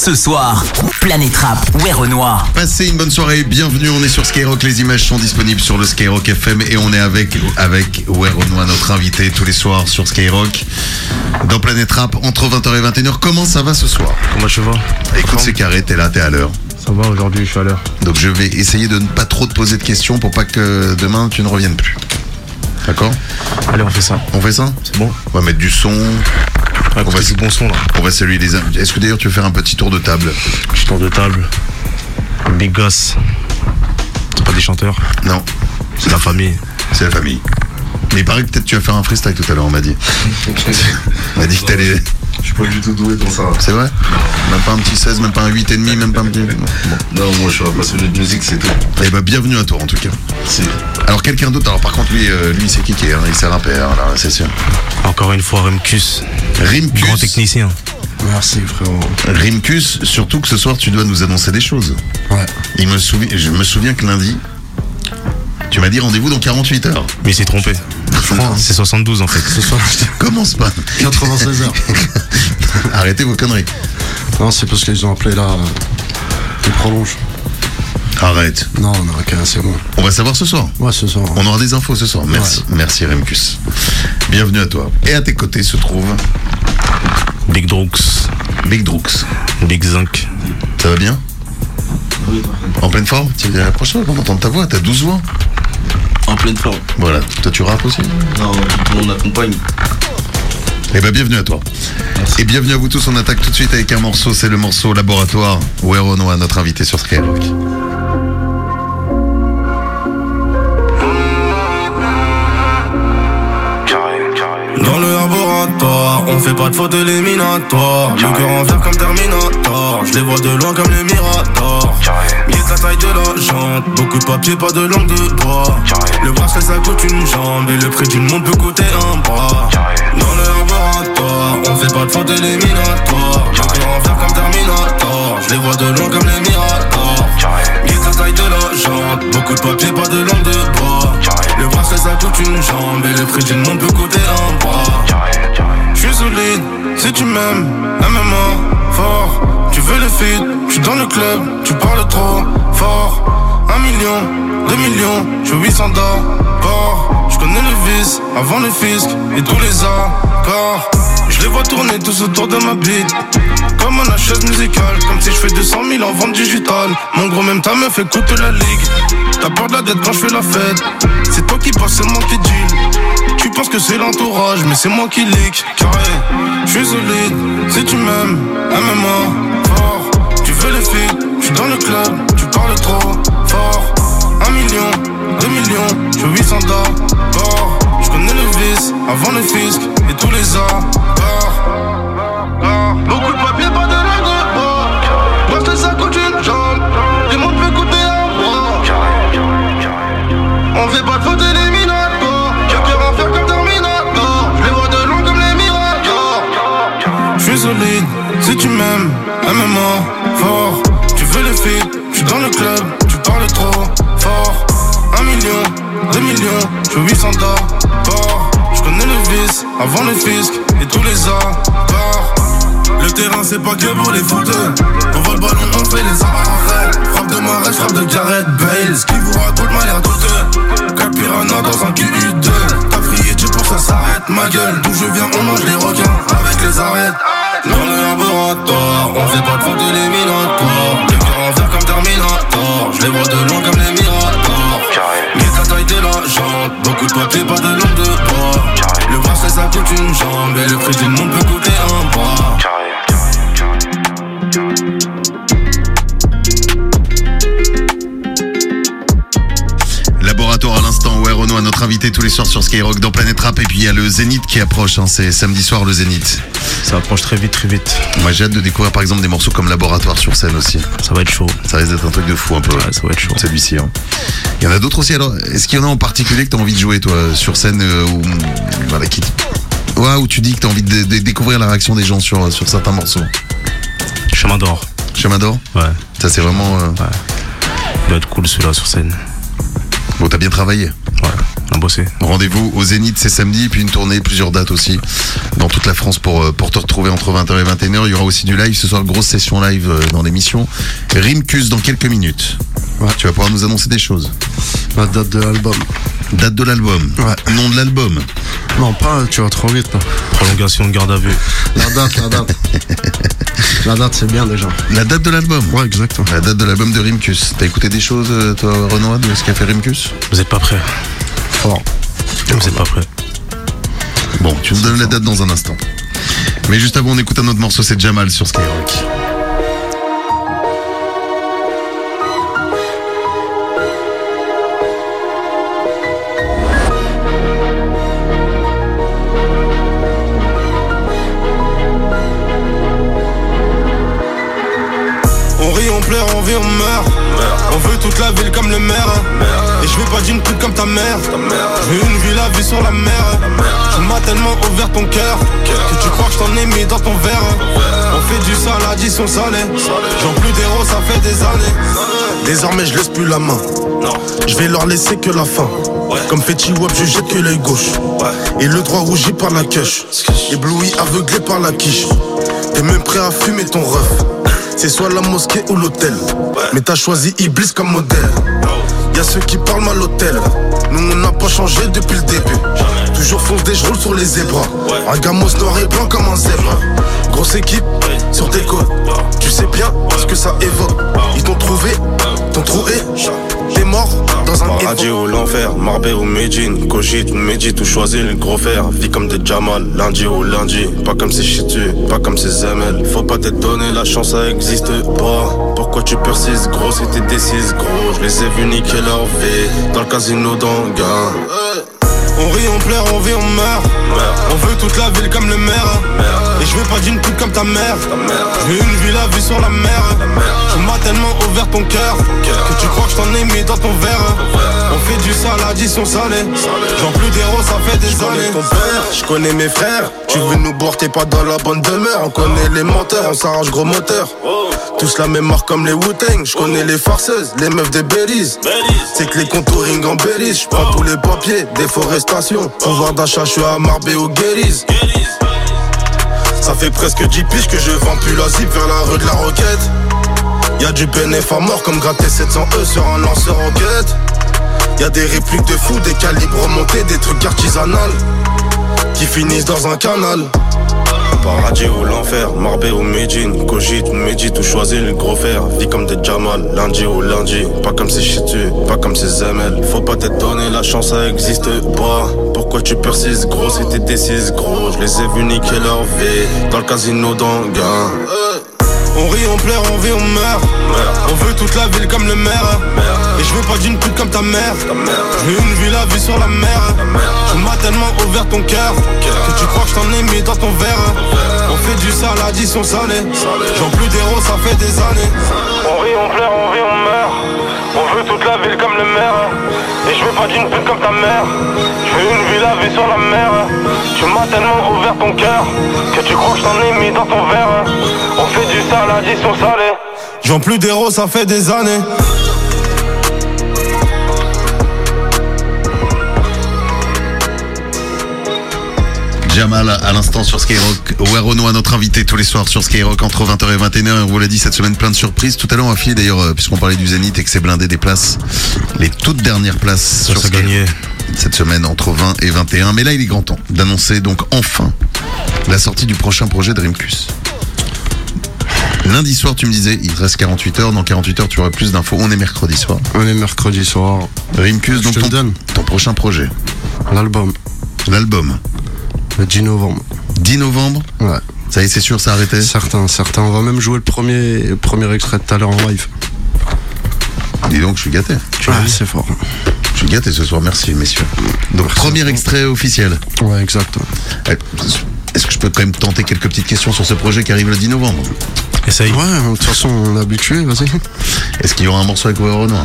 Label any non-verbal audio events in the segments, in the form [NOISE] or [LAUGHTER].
Ce soir, Planète Rap, ouais Renoir. Passez une bonne soirée, bienvenue, on est sur Skyrock, les images sont disponibles sur le Skyrock FM et on est avec, avec Ouais Renoir, notre invité tous les soirs sur Skyrock, dans Planète Rap, entre 20h et 21h. Comment ça va ce soir? Comment je vais Écoute, c'est carré, t'es là, t'es à l'heure. Ça va, aujourd'hui je suis à l'heure. Donc je vais essayer de ne pas trop te poser de questions pour pas que demain tu ne reviennes plus. D'accord? Allez, on fait ça. On fait ça? C'est bon On va mettre du son, Ouais, On va- c'est du bon son là. on va saluer les invités. Est-ce que d'ailleurs tu veux faire un petit tour de table Petit tour de table. Big Goss. C'est pas des chanteurs, Non, c'est la famille. c'est la famille. Mais il paraît que peut-être tu vas faire un freestyle tout à l'heure, on m'a dit. [LAUGHS] On m'a dit que t'allais... Je suis pas du tout doué pour ça. C'est vrai Même pas un petit 16, même pas un 8,5, même pas un petit... Bon. Non, moi je suis un passionné de musique, c'est tout. Eh ben bienvenue à toi en tout cas. Si. Alors quelqu'un d'autre, alors par contre lui, euh, lui c'est Kiki, hein, il sert un père, là, c'est sûr. Encore une fois, Remkus. Grand Rimkus, technicien. Merci frérot. Rimkus, surtout que ce soir tu dois nous annoncer des choses. Ouais. Il me souvient, je me souviens que lundi, tu m'as dit rendez-vous dans 48 heures. Mais il s'est trompé. crois, hein. C'est 72 en fait. Ce soir, Commence pas. 96 heures. [LAUGHS] Arrêtez vos conneries. Non, c'est parce qu'ils ont appelé là. euh, Ils prolongent. Arrête. Non, non, ok, c'est bon. On va savoir ce soir. Ouais, ce soir. On aura des infos ce soir. Merci. Merci Remkus. Bienvenue à toi. Et à tes côtés se trouve Big Drux. Big Drux. Big Zinc. Ça va bien? En pleine forme? Tu approche-toi pour entendre ta voix, t'as 12 voix. En pleine forme. Voilà. Toi tu rappes aussi Non, on accompagne. Eh ben bienvenue à toi. Et bienvenue à vous tous, on attaque tout de suite avec un morceau, c'est le morceau Laboratoire, où est Renoir, notre invité sur Skyrock. Dans le on fait pas de faute éliminatoire. Le cœur en verre comme Terminator. Je les vois de loin comme les Miradors. Guette la taille de la jante. Beaucoup de papier, pas de langue de bois. Le bracelet ça coûte une jambe. Et le prix d'une montre peut coûter un bras. Dans le laboratoire, on fait pas de faute éliminatoire. Le cœur en verre comme Terminator. Je les vois de loin comme les Miradors. Guette la taille de la jante. Beaucoup de papier, pas de langue de bois. Le bracelet ça coûte une jambe. Et le prix d'une montre peut coûter un bras. Je suis solide, si tu m'aimes, MMA, fort. Tu veux le feed, suis dans le club, tu parles trop fort. Un million, deux millions, je suis 800 d'or. Je connais le vice, avant le fisc et tous les accords. Je les vois tourner tous autour de ma bite. Comme un chaise musicale, comme si je fais 200 000 en vente digitale. Mon gros, même ta meuf écoute la ligue. T'as peur de la dette quand je fais la fête. C'est toi qui passe, c'est moi qui deal. Tu penses que c'est l'entourage, mais c'est moi qui leak. Carré, je suis solide, si tu m'aimes, MMA, fort. Tu veux les filles, suis dans le club, tu parles trop fort. Un million, deux millions, je suis 800 d'or. Je connais le vice, avant le fisc et tous les accords. Beaucoup de papier, pas de langue de que ça coûte une jambe, le monde peut coûter un bras. On fait pas de faute éliminatoire. Je peux en faire comme Terminator. Je les vois de loin comme les Miradors. Je suis solide, si tu m'aimes, MMA, fort. Tu veux le feed, je suis dans le club, tu parles trop fort. Un million, deux millions, je suis 800 d'or. Je connais le vice, avant le fisc et tous les accords. Le terrain c'est pas que pour les footeux. On voit le ballon, on fait les arrêts Frappe de Marais, frappe de Gareth Bale. Qui vous raconte m'a l'air douteux. Piranha dans un QU2 T'as prié Dieu pour ça s'arrête Ma gueule, d'où je viens, on mange les requins Avec les arêtes. Dans le laboratoire, on fait pas de faute éliminatoire Le cœur en verre comme Terminator. Je les vois de loin comme les Miradors Mais la taille de la jante Beaucoup de papier, pas de langue de bois. Le bracelet ça coûte une jambe. Et le prix d'une montre peut coûter un bras ouais Renoir, notre invité tous les soirs sur Skyrock dans Planète Rap. Et puis il y a le Zénith qui approche, hein, c'est samedi soir le Zénith. Ça approche très vite, très vite. Moi j'ai hâte de découvrir par exemple des morceaux comme Laboratoire sur scène aussi. Ça va être chaud. Ça risque d'être un truc de fou un peu. Ouais, ça va être chaud. Celui-ci. hein. Il y en a d'autres aussi. Alors, est-ce qu'il y en a en particulier que tu as envie de jouer, toi, sur scène euh, ou voilà, qui... ouais, où tu dis que tu as envie de, de découvrir la réaction des gens sur, sur certains morceaux? Chemin d'or. Chemin d'or? Ouais. Ça, c'est vraiment. euh, Il va être cool celui-là sur scène. Bon, t'as bien travaillé. Bosser. Rendez-vous au Zénith, c'est samedi, puis une tournée, plusieurs dates aussi, dans toute la France pour, euh, pour te retrouver entre 20h et 21h. Il y aura aussi du live, ce soir, grosse session live euh, dans l'émission. Rimkus dans quelques minutes. Ouais. Tu vas pouvoir nous annoncer des choses. La date de l'album. Date de l'album. Ouais. Nom de l'album. Non, pas, tu vas trop vite là. Prolongation de garde à vue. La date, la date. [LAUGHS] la date, c'est bien déjà. La date de l'album. Ouais, exactement. La date de l'album de Rimkus. T'as écouté des choses, euh, toi, Renoir, de ce qu'a fait Rimkus? Vous êtes pas prêts Fort. Êtes pas prêts Bon, tu nous donnes la date dans un instant. Mais juste avant, on écoute un autre morceau, c'est Jamal sur Skyrock. Pas d'une pute comme ta mère. Veux une villa vue sur la mer. Tu m'as tellement ouvert ton cœur que tu crois que je t'en ai mis dans ton verre. On fait du sale, addition salée. J'en plus d'héros, ça fait des années. Désormais, je laisse plus la main. Je vais leur laisser que la fin. Comme Fetty Wap, je jette que l'œil gauche. Et le droit rougi par la queche. Ébloui, aveuglé par la quiche. T'es même prêt à fumer ton ref. C'est soit la mosquée ou l'hôtel. Mais t'as choisi Iblis comme modèle. Y'a ceux qui parlent mal l'hôtel. Nous on n'a pas changé depuis le début. Toujours foncé, je roule sur les zébras. Un gamos noir et blanc comme un zèbre. Grosse équipe sur tes côtes. Tu sais bien ce que ça évoque. Ils t'ont trouvé, t'ont trouvé. Mort dans un Paradis ou l'enfer, Marbé ou Medine, Cogite ou Médite ou choisis le gros fer, vie comme des Jamal, lundi ou lundi, pas comme ces chitus, pas comme ces ML, faut pas t'étonner, la chance ça existe pas. Pourquoi tu persistes gros si t'es décise gros, je les ai vus niquer leur vie, dans le casino d'Anguin. On rit, on pleure, on vit, on meurt. On veut toute la ville comme le maire. Et je veux pas d'une pute comme ta mère. Je veux une villa vue sur la mer. Tu m'as tellement ouvert ton cœur que tu crois que je t'en ai mis dans ton verre. On fait du sale, addition salée. J'en plus d'héros, ça fait des années. ton père, je connais mes frères. Tu veux nous boire, t'es pas dans la bonne demeure. On connaît les menteurs, on s'arrange gros moteur. Tous la même marque comme les Wu-Tang. Je connais les farceuses, les meufs des Belize. C'est que les contouring embellissent. Je prends tous les papiers, déforestation. Pouvoir d'achat, je suis à Marbé ou Guérise. Ça fait presque 10 piges que je vends plus la zip vers la rue de la Roquette. Y'a du bénéf à mort comme gratter 700 E sur un lanceur en quête. Y'a des répliques de fous, des calibres remontés, des trucs artisanales qui finissent dans un canal. Paradis ou l'enfer, Marbé ou Medine, Cogite ou Médite ou choisis le gros fer, vie comme des Jamal, lundi ou lundi, pas comme ces chitus, pas comme ces ML. Faut pas t'étonner, la chance ça existe pas. Pourquoi tu persistes gros si t'es décise gros, je les ai vus niquer leur vie dans le casino d'Anguin. On rit, on pleure, on vit, on meurt. On veut toute la ville comme le maire. Et je veux pas d'une pute comme ta mère. Je veux une villa vue sur la mer. Tu m'as tellement ouvert ton cœur que tu crois que je t'en ai mis dans ton verre. On fait du sale, addition salée. J'en plus d'héros, ça fait des années. On rit, on pleure, on vit, on meurt. On veut toute la ville comme le maire. Et je veux pas d'une pute comme ta mère. Je veux une villa vue sur la mer. Tu m'as tellement ouvert ton cœur que tu crois que je t'en ai mis dans ton verre. Addition salée. J'en plus d'héros, ça fait des années. Jamal à l'instant sur Skyrock. Werono à notre invité tous les soirs sur Skyrock entre 20h et 21h. On vous l'a dit cette semaine plein de surprises. Tout à l'heure on va filer d'ailleurs euh, puisqu'on parlait du Zénith et que c'est blindé des places. Les toutes dernières places Ça, sur c'est Skyrock gagné. cette semaine entre 20 et 21. Mais là il est grand temps d'annoncer donc enfin la sortie du prochain projet de Rimkus. Lundi soir tu me disais il te reste 48 heures. Dans 48 heures tu auras plus d'infos. On est mercredi soir. On est mercredi soir. Rimkus Je donc te le ton, donne. ton prochain projet. L'album. L'album. Le 10 novembre. 10 novembre. Ouais. Ça y est c'est sûr ça a arrêté. Certains, certains. On va même jouer le premier, le premier extrait tout à l'heure en live. Dis donc je suis gâté. Ouais, c'est fort. Je suis gâté ce soir, merci messieurs. Donc premier extrait officiel. Ouais, exact. Euh, Est-ce que je peux quand même tenter quelques petites questions sur ce projet qui arrive le 10 novembre Essaye. Ouais, de toute façon, on est habitué, vas-y. Est-ce qu'il y aura un morceau avec Weber Renoir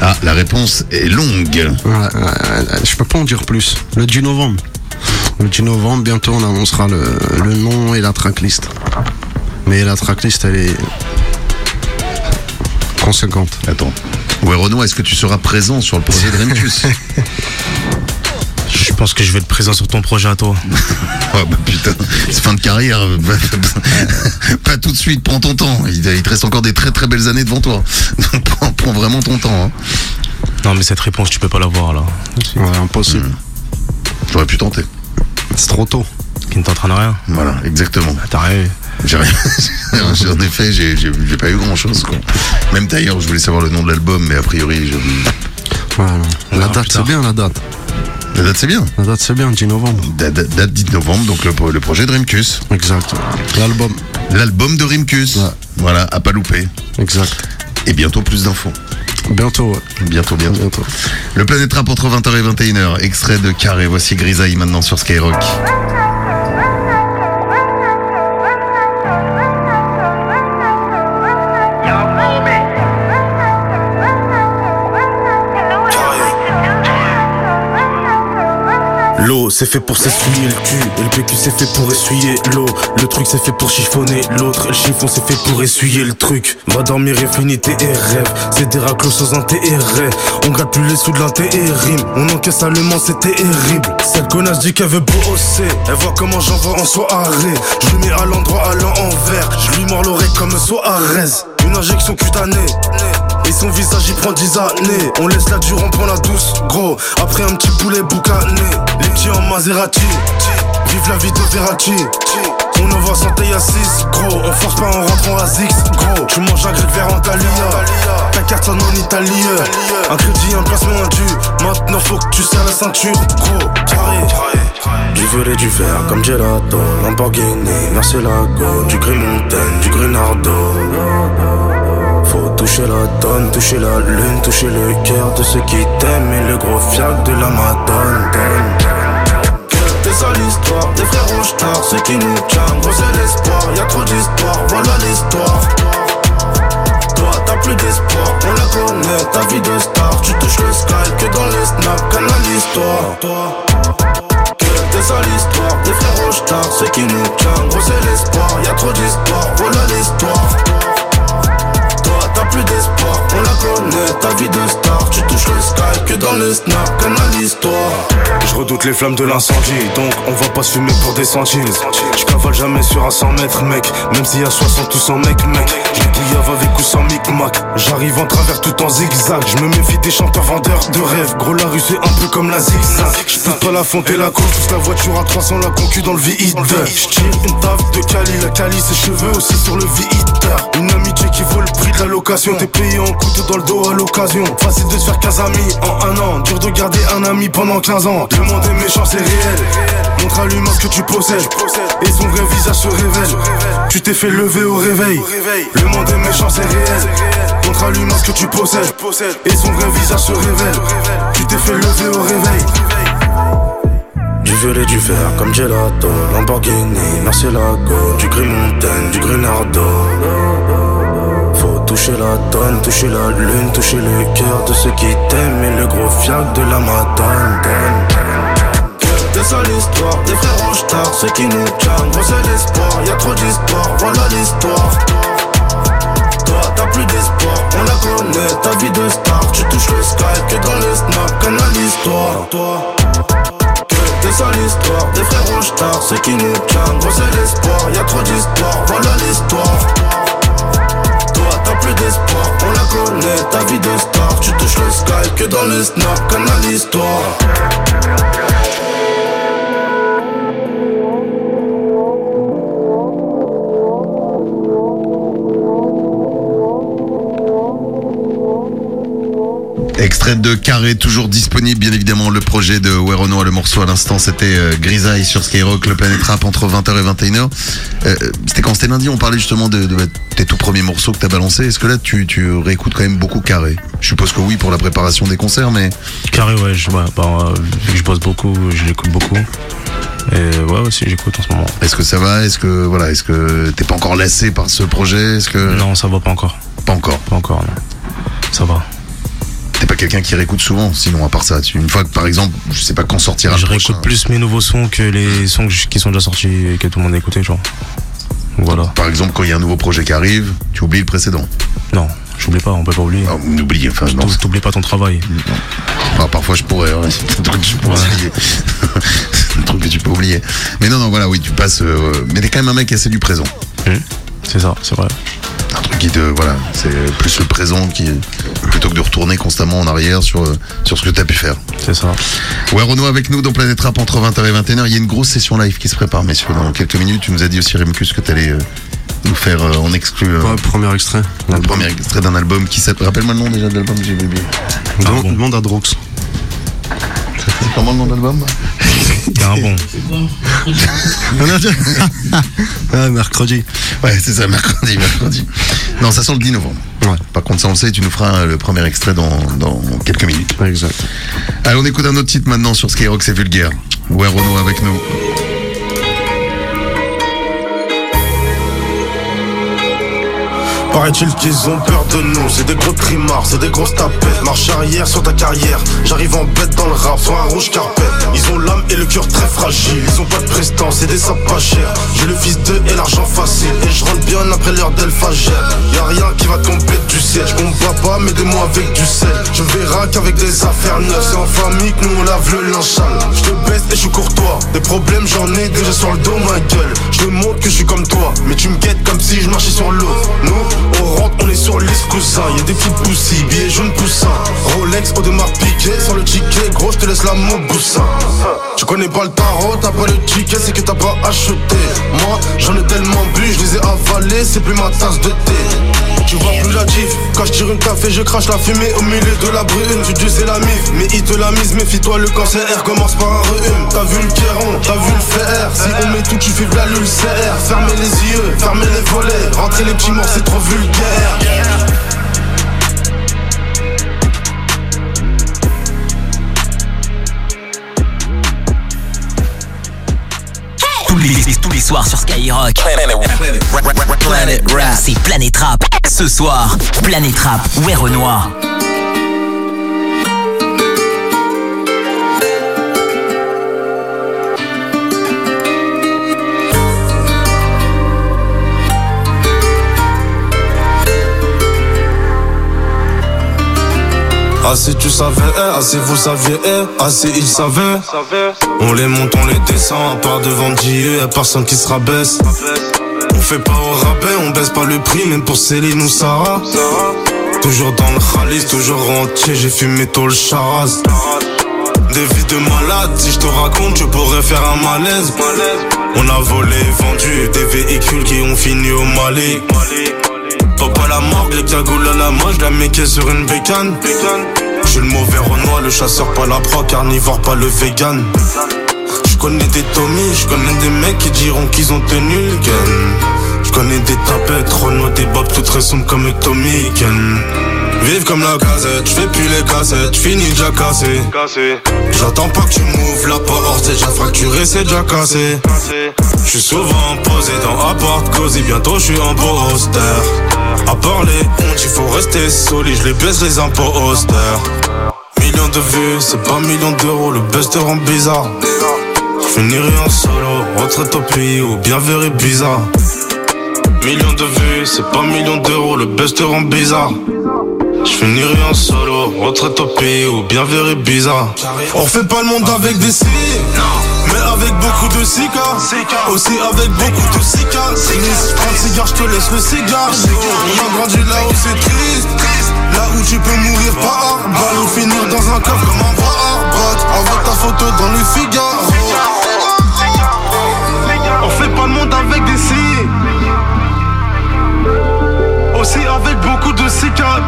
Ah, la réponse est longue. Ouais, je peux pas en dire plus. Le 10 novembre. Le 10 novembre, bientôt on annoncera le, le nom et la tracklist. Mais la tracklist, elle est conséquente. Attends. Ouais, Renoir, est-ce que tu seras présent sur le projet de Remkus [LAUGHS] [LAUGHS] pense que je vais être présent sur ton projet à toi. [LAUGHS] Oh bah putain, c'est fin de carrière. bah, [LAUGHS] Pas tout de suite, prends ton temps. Il te reste encore des très très belles années devant toi. [LAUGHS] Donc prends, prends vraiment ton temps. hein. Non, mais cette réponse, tu peux pas l'avoir là. Ouais, impossible. J'aurais pu tenter. C'est trop tôt. Qui ne t'entraîne rien. Voilà, exactement. T'as rêvé. J'ai rien. j'ai- en effet, j'ai j'ai- j'ai pas eu grand chose. Quoi. Même d'ailleurs, je voulais savoir le nom de l'album, mais a priori, je... La date, c'est bien la date. La date c'est bien. La date, c'est bien, 10 novembre. Date, date- date 10 novembre, donc le, le projet de Rimkus. Exact. L'album. L'album de Rimkus. Ouais. Voilà, à pas louper. Exact. Et bientôt plus d'infos. Bientôt, ouais. Bientôt, bientôt. Bientôt. Le Planète Rap entre 20h et 21h. Extrait de Carré. Voici Grisaille maintenant sur Skyrock. C'est fait pour s'essuyer le cul. Et le PQ c'est fait pour essuyer l'eau. Le truc c'est fait pour chiffonner l'autre. Le chiffon c'est fait pour essuyer le truc. Va dormir et finis tes C'est des raclos sans TRF On gratte plus les sous de l'intérim. On encaisse allemand c'est terrible. Cette connasse dit qu'elle veut bosser Elle voit comment j'envoie en soirée. Je lui mets à l'endroit à l'envers. Je lui mords l'oreille comme Soares Une injection cutanée et son visage il prend 10 années. On laisse la dure, on prend la douce Gros, après un petit poulet boucané. Les petits en Maserati. Vive la vie de Verratti. On envoie santé à 6 Gros, on force pas en rentrant à Zix Gros, tu manges un grec vert en Thalia. Ta carte sonne en italien Un crédit, un placement, un dû. Maintenant faut que tu serres la ceinture Gros, du violet, du vert comme gelato. Lamborghini, Murcielago Du gris montagne, du grenardo. faut toucher la tonne, toucher la lune, toucher le cœur de ceux qui t'aiment et le gros fiac de la madone. Des sales histoires, des frères rouge ceux qui nous calment, gros c'est l'espoir, y'a trop d'histoires, voilà l'histoire. Toi t'as plus d'espoir, on la connaît, ta vie de star, tu touches le sky que dans les snaps, canalise-toi. Toi. Que des sales histoires, des frères rouge ceux qui nous calment, gros c'est l'espoir, y'a trop d'histoires, voilà l'histoire. Plus d'espoir, on la connaît, ta vie de star. Tu touches le sky que dans le snap, canalise-toi Je redoute les flammes de l'incendie, donc on va pas se fumer pour des centimes Jamais sur un 100 mètres mec, même s'il y a 60 ou 100 mecs mec. Je bouillave avec ou sans micmac, j'arrive en travers tout en zigzag. Je me méfie des chanteurs vendeurs de rêves, gros la rue c'est un peu comme la zigzag. Je pas la fonte et la course, pousse la voiture à 300, la concu dans le V8 Je tire une taf de Cali, la Cali ses cheveux aussi sur le V8 Une amitié qui vaut le prix de la location. T'es payé en couteau dans le dos à l'occasion. Facile de se faire 15 amis en un an. Dur de garder un ami pendant 15 ans. Est méchant c'est réel Montre à l'humain ce que tu possèdes. Et son vrai visage se révèle. Tu t'es fait lever au réveil. Le monde est méchant c'est réel. Montre à l'humain ce que tu possèdes. Et son vrai visage se révèle. Tu t'es fait lever au réveil. Du violet, du vert comme gelato. Lamborghini, Murcielago Du gris montagne, du grenardo Faut toucher la tonne, toucher la lune Toucher le cœur de ceux qui t'aiment. Et le gros fiac de la madone Des sales histoires, des frères rouge Ceux qui nous calment, gros c'est l'espoir Y'a trop d'histoires, voilà l'histoire. Toi t'as plus d'espoir, on la connaît, ta vie de star. Tu touches le sky que dans les snaps, canalise-toi Toi que des sales des frères rouge Ceux qui nous calment, gros c'est l'espoir Y'a trop d'histoires, voilà l'histoire. Toi t'as plus d'espoir, on la connaît, ta vie de star. Tu touches le sky que dans les snaps, canalise-toi Extrait de Carré, toujours disponible, bien évidemment, le projet de Werono, le morceau à l'instant, c'était euh, Grisaille sur Skyrock, le Planète Rap entre 20h et 21h. Euh, c'était quand? C'était lundi, on parlait justement de, de tes tout premiers morceaux que t'as balancés. Est-ce que là, tu, tu réécoutes quand même beaucoup Carré? Je suppose que oui, pour la préparation des concerts, mais Carré, ouais, je, ouais, bah, euh, vu que je bosse beaucoup, je l'écoute beaucoup. Et ouais, aussi, j'écoute en ce moment. est-ce que ça va? Est-ce que voilà, est-ce que t'es pas encore lassé par ce projet? Est-ce que Non, ça va pas encore. pas encore Pas encore, non. Ça va. T'es pas quelqu'un qui réécoute souvent, sinon à part ça. Une fois que par exemple, je sais pas quand sortira je prochain. réécoute plus mes nouveaux sons que les sons qui sont déjà sortis et que tout le monde a écouté, genre. Voilà. Par exemple, quand il y a un nouveau projet qui arrive, tu oublies le précédent. Non, j'oublie pas, on peut pas oublier. Ah, on oublie, enfin, non. T'ou- T'oublies pas ton travail. Enfin, parfois je pourrais, hein. c'est un truc que je pourrais oublier. [LAUGHS] Un truc que tu peux oublier. Mais non, non, voilà, oui, tu passes. euh, mais t'es quand même un mec assez du présent. Hum, C'est ça, c'est vrai. Un truc qui te. Voilà, c'est plus le présent qui. Plutôt que de retourner constamment en arrière sur, euh, sur ce que t'as pu faire. C'est ça. Ouais, Renaud avec nous dans Planète Rap entre 20h et 21h. Il y a une grosse session live qui se prépare, messieurs. Dans quelques minutes, tu nous as dit aussi, Remkus, que t'allais euh, nous faire euh, en exclu euh, Ouais, premier extrait. le premier extrait d'un album qui s'appelle. Rappelle-moi le nom déjà de l'album, j'ai oublié. Demande, bon. demande à Drox. C'est comment le nom de l'album? T'es un bon. [LAUGHS] ah, mercredi. Ouais, c'est ça, mercredi, mercredi. Non, ça sort le 10 novembre. Ouais. Par contre, ça on le sait, tu nous feras le premier extrait dans, dans quelques minutes. Exact. Allez, on écoute un autre titre maintenant sur Skyrock, c'est vulgaire. Ouais, Renaud avec nous? Paraît-il qu'ils ont peur de nous, c'est des gros trimards, c'est des grosses tapettes. Marche arrière sur ta carrière, j'arrive en bête dans le rap, soit un rouge carpet. Ils ont l'âme et le cœur très fragile, ils ont pas de prestance, c'est des sapes pas chers. J'ai le fils d'eux et l'argent facile, et je rentre bien après l'heure d'Elphagère. Y'a rien qui va tomber du ciel, je combats pas, mais des mots avec du sel. Je verrai qu'avec des affaires neuves, c'est en famille que nous on lave le linge. Je te baisse et je suis courtois, des problèmes j'en ai déjà sur le dos, ma gueule. Je te montre que je suis comme toi, mais tu me guettes comme si je marchais sur l'eau. Nous, on rentre, on est sur cousin. Y'a des petites poussilles, billets jaunes poussins. Rolex, Audemars piqué, sur le ticket, gros, je te laisse la mon boussin. Tu connais pas le tarot, t'as pas le ticket, c'est que t'as pas acheté. Moi, j'en ai tellement bu, je les ai avalés, c'est plus ma tasse de thé. Tu vois plus la diff, quand je tire une café, je crache la fumée au milieu de la brune. Tu dis c'est la mif, mais il te la mise, méfie-toi, le cancer commence par un rhume. T'as vu le kéron, t'as vu le fer. Si on met tout, tu fais la l'ulcère. Fermez les yeux, fermez les volets. Rentrer les petits morts, c'est trop vulgaire. Les, tous les soirs sur Skyrock. Planet Rap. C'est Planète Rap. Ce soir, Planète Rap. Ouais, Renoir. Ah si tu savais, eh, ah si vous saviez, eh, ah si ils savaient. On les monte, on les descend, à part devant Dieu, y'a personne qui se rabaisse On fait pas au rabais, on baisse pas le prix, même pour Céline ou Sarah. Toujours dans le khalis, toujours entier, j'ai fumé tôt le charas. Des vies de malades, si je te raconte, je pourrais faire un malaise. On a volé, vendu, des véhicules qui ont fini au Mali Papa la morgue, les cagoules à la main, je la méquais sur une bécane. Je suis le mauvais Renoir, le chasseur, pas la proie, carnivore, pas le vegan. Je connais des Tommy, je connais des mecs qui diront qu'ils ont tenu le gun. Je connais des tapettes, Renault, des bobs toutes récentes comme Tommy Gun. Vive comme la gazette, je fais plus les cassettes, j'finis déjà cassé. J'attends pas que tu m'ouvres la porte, c'est déjà fracturé, c'est déjà cassé. Je suis souvent posé dans appart cosy, bientôt je suis en poster. À part les hontes, il faut rester solide, je les baisse les imposters. Millions de vues, c'est pas millions d'euros, le buzz te rend bizarre. Je finirai en solo, retraite au pays ou bien verré bizarre. Millions de vues, c'est pas millions d'euros, le buzz te rend bizarre. Je finirai en solo, retraite au pays ou bien verré bizarre. On fait pas le monde avec des signes, mais avec beaucoup de cigares. Aussi avec beaucoup de cigares. Je prends le cigare, je te laisse le cigare. On a grandi là où c'est triste. Là où tu peux mourir par balle ou finir dans un coffre comme un bras Avec ta photo dans le Figaro. On fait pas le monde avec des signes aussi avec beaucoup de cigares.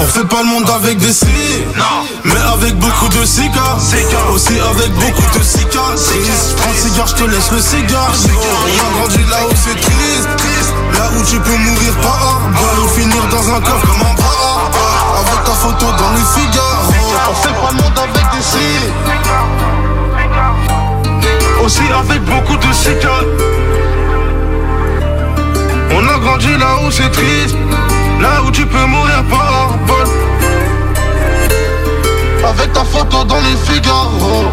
On fait pas le monde avec des signes, mais avec beaucoup de cigares. Aussi avec beaucoup de cigares. Prends le cigare, je te laisse le cigare. On a grandi là où c'est triste, là où tu peux mourir par balle ou finir dans un coffre comme un bras Avec ta photo dans le Figaro. On fait pas le monde avec des signes, aussi avec beaucoup de cigares. On a grandi là où c'est triste, là où tu peux mourir par balle. Avec ta photo dans les Figaro.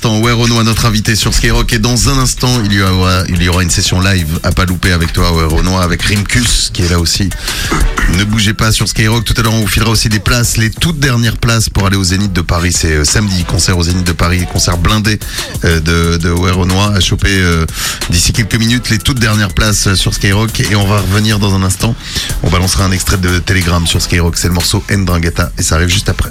Instant, ouais notre invité sur Skyrock. Et dans un instant, il y aura, une session live à pas louper avec toi, ouais Renoir, avec Rimkus, qui est là aussi. Ne bougez pas sur Skyrock. Tout à l'heure, on vous filera aussi des places, les toutes dernières places pour aller au Zénith de Paris. C'est euh, samedi, concert au Zénith de Paris, concert blindé euh, de, de ouais à choper euh, d'ici quelques minutes les toutes dernières places sur Skyrock. Et on va revenir dans un instant. On balancera un extrait de Telegram sur Skyrock. C'est le morceau Ndrangheta et ça arrive juste après.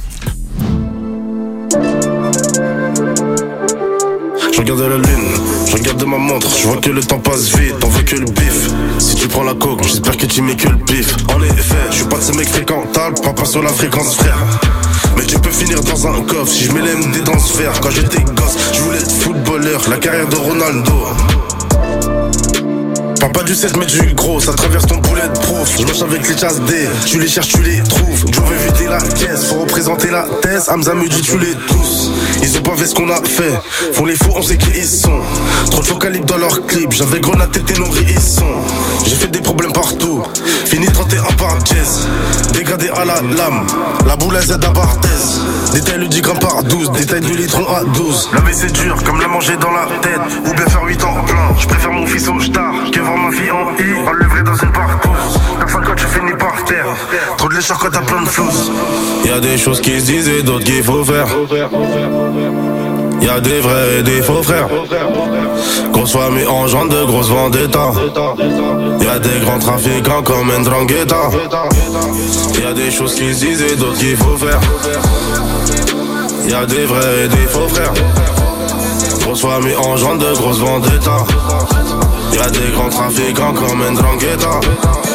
Je regarde la lune, je regarde ma montre, je vois que le temps passe vite, t'en veux que le bif. Si tu prends la coke, j'espère que tu mets que le pif. En effet, je suis pas de ces mecs fréquentables, prends pas sur la fréquence frère. Mais tu peux finir dans un coffre si je mets l'MD dans ce. Quand j'étais gosse, je voulais être footballeur, la carrière de Ronaldo. Papa du 7 mais du gros, ça traverse ton poulet de prof. Je marche avec les chasses D, tu les cherches, tu les trouves. Joe veut vider la caisse, faut représenter la thèse. Hamza me dit tu les tous. Ils ont pas fait ce qu'on a fait. Font les fous, on sait qui ils sont. Trop de faux calibres dans leurs clips, j'avais grenade tête et nourri ils sont. J'ai fait des problèmes partout. Fini 31 par jazz. Dégradé à la lame. La boule à Z à Barthez. Détail le 10 grammes par 12. Détail du litron à 12. La c'est dur, comme la manger dans la tête. Ou bien faire 8 ans plein. Je préfère mon fils au star voir ma fille en I. Dans une partouze. Personne quand tu finis par terre. Trop de lécheur quand t'as plein de flouze. Y'a des choses qui se disent et d'autres qu'il faut faire. Y'a des vrais et des faux frères. Qu'on soit mis en genre de grosses vendettas. Y'a des grands trafiquants comme Ndrangheta. Y'a des choses qui se disent et d'autres qu'il faut faire. Y'a des vrais et des faux frères. Qu'on soit mis en genre de grosses vendettas. Y'a des grands trafiquants comme Ndrangheta. C'est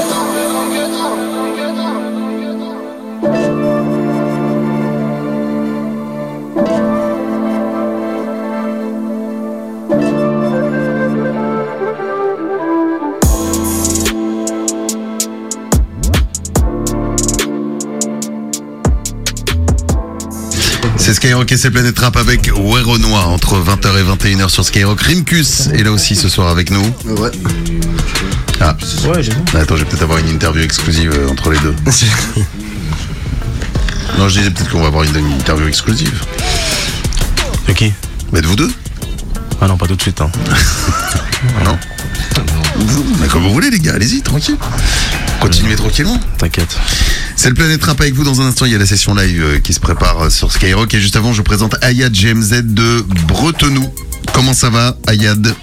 Skyrock et c'est Planète Rap avec Weronois entre 20h et 21h sur Skyrock. Rimkus est là aussi ce soir avec nous. Ouais. Ah, Ouais, j'ai vu. attends, je vais peut-être avoir une interview exclusive euh, entre les deux. [LAUGHS] non, je disais peut-être qu'on va avoir une, une interview exclusive. De qui? Mais de vous deux Ah non, pas tout de suite. Hein. [LAUGHS] [LAUGHS] Non Mais comme vous voulez les gars, allez-y, tranquille. Continuez tranquillement. T'inquiète. C'est le Planète Rap avec vous. Dans un instant, il y a la session live euh, qui se prépare euh, sur Skyrock. Et juste avant, je vous présente Ayad GMZ de Bretenou. Comment ça va, Ayad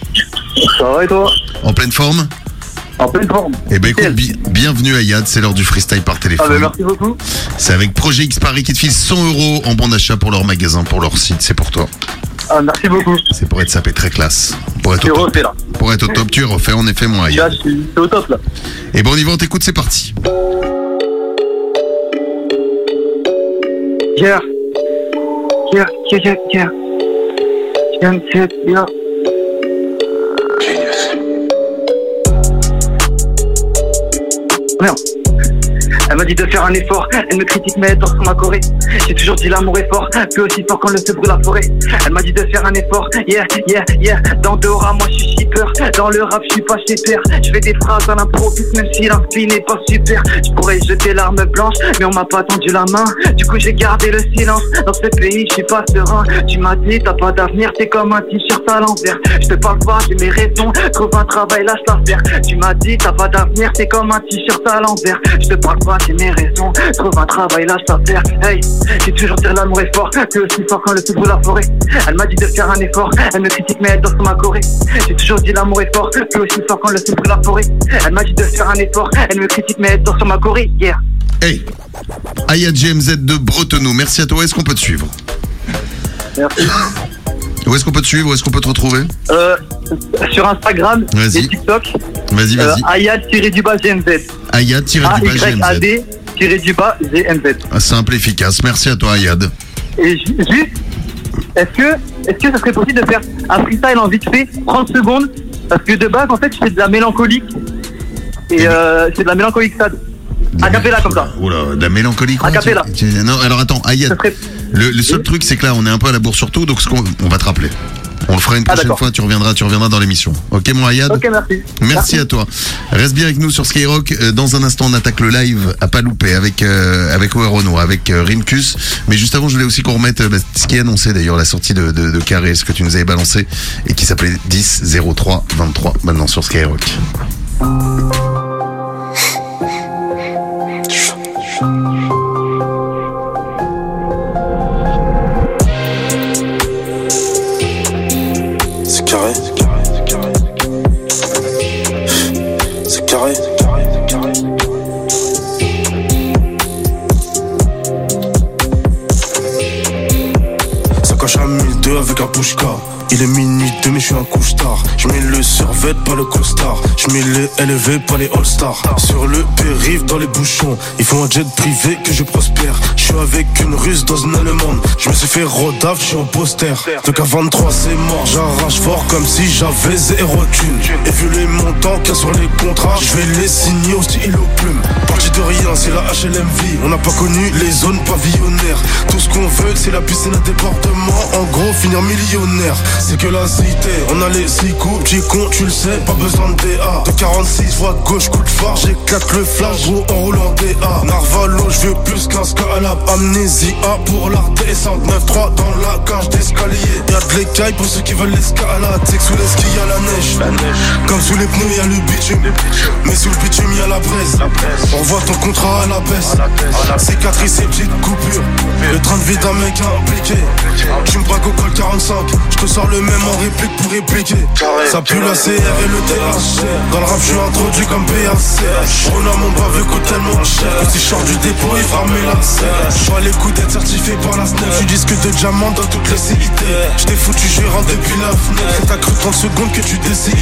Ça va et toi? En pleine forme? En pleine forme. Eh ben écoute, bi- bienvenue Ayad, c'est l'heure du freestyle par Ah ben téléphone. merci beaucoup. c'est avec Projet X Paris qui te file 100 euros en bon d'achat pour leur magasin, pour leur site. C'est pour toi. Ah merci beaucoup. C'est pour être sapé très classe. Pour être au top. refait là. Pour être au top, tu es refait en effet, moi, Là je suis au top là. Et bon, on y va, on t'écoute, c'est parti. Yeah. Yeah, yeah, yeah, yeah. Yeah, yeah, yeah. Merde. Elle m'a dit de faire un effort, elle me critique mais elle dort ma corée. J'ai toujours dit l'amour est fort, plus aussi fort quand le feu brûle la forêt. Elle m'a dit de faire un effort, yeah, yeah, yeah. Dans Dora, moi je suis shipper, dans le rap je suis pas chez père. Je fais des phrases à l'improviste même si l'inspi n'est pas super. Je pourrais jeter l'arme blanche, mais on m'a pas tendu la main. Du coup j'ai gardé le silence, dans ce pays je suis pas serein. Tu m'as dit t'as pas d'avenir, t'es comme un t-shirt à l'envers. Je te parle pas, j'ai mes raisons, trouve un travail, lâche l'affaire. Tu m'as dit t'as pas d'avenir, t'es comme un t-shirt à l'envers. Je te parle pas, j'ai mes raisons, trouve un travail, lâche l'affaire. Hey, j'ai toujours dit l'amour est fort, c'est aussi fort quand le feu brûle la forêt. Elle m'a dit de faire un effort, elle me critique mais elle dort sur ma corée. J'ai toujours dit l'amour est fort, c'est aussi fort quand le feu brûle la forêt. Elle m'a dit de faire un effort, elle me critique mais elle dort sur ma corée. Yeah. Hey Ayad GMZ de Bretenou, merci à toi. Est-ce qu'on peut te suivre? Merci. Où est-ce qu'on peut te suivre Où est-ce qu'on peut te retrouver Euh, sur Instagram et TikTok, Vas-y, euh, vas-y. GMZ. Ayad-GMZ. A-Y-A-D-du-bas GMZ. Ah, Simple, efficace. Merci à toi, Ayad. Et ju- juste, est-ce que, est-ce que ça serait possible de faire un freestyle en vite fait, 30 secondes? Parce que de base, en fait, je fais de la mélancolique. Et euh, c'est de la mélancolique sad. A cappella comme ça. Oula, de la mélancolie. quoi, A cappella. Non, alors attends, Ayad. Ça serait- Le, le seul truc, c'est que là, on est un peu à la bourre sur tout, donc ce qu'on on va te rappeler. On le fera une Ah, prochaine fois, tu reviendras, tu reviendras dans l'émission. Ok mon Ayad Ok, merci. Merci à toi. Reste bien avec nous sur Skyrock. Euh, Dans un instant, on attaque le live à pas louper avec euh, avec Werono, avec euh, Rimkus. Mais juste avant, je voulais aussi qu'on remette euh, bah, ce qui est annoncé d'ailleurs la sortie de, de, de Carré, ce que tu nous avais balancé et qui s'appelait 10 03 23 maintenant sur Skyrock. Il est minuit. 2 mais je suis un couche tard. Je mets le survêt, pas le costard. Je mets les LV, pas les all-stars. Sur le périph' dans les bouchons. Ils font un jet privé que je prospère. Je suis avec une russe dans une allemande. Je me suis fait rodaf, je suis en poster. Donc à 23 c'est mort, j'arrache fort comme si j'avais zéro thune. Et vu les montants qu'il y a sur les contrats, je vais les signer au stylo plume. Parti de rien, c'est la HLMV. On n'a pas connu les zones pavillonnaires. Tout ce qu'on veut, c'est la piscine à débordement. En gros, finir millionnaire. C'est que la cité, on a les six coups. Petit con, tu le sais, pas besoin de DA. De 46 voix gauche, coup de phare. J'éclate le flash, gros, en roulant DA. Narvalo, je veux plus qu'un scalab. Amnésia pour la descente. 9-3 dans la cage d'escalier. Y'a de l'écaille pour ceux qui veulent l'escalade. C'est que sous les skis, y'a la neige. Comme sous les pneus, y'a le bitume. Mais sous le bitume, y'a la braise. On voit ton contrat à la baisse. Cicatrice et petite coupure. Le train de vie d'un mec impliqué. Tu me braques au col 45. Je te sors le même en réplique pour répliquer. Ça pue la CR et le THC. Dans le rap, je suis introduit comme PAC. On a mon baveux coûte tellement cher. Que si je sors du dépôt, il va mes lacets. Je vois les coups d'être certifié par la SNEF. Je disque de diamant dans toutes les CIT. Je t'ai foutu gérant depuis la fenêtre. T'as cru 30 secondes que tu décidais.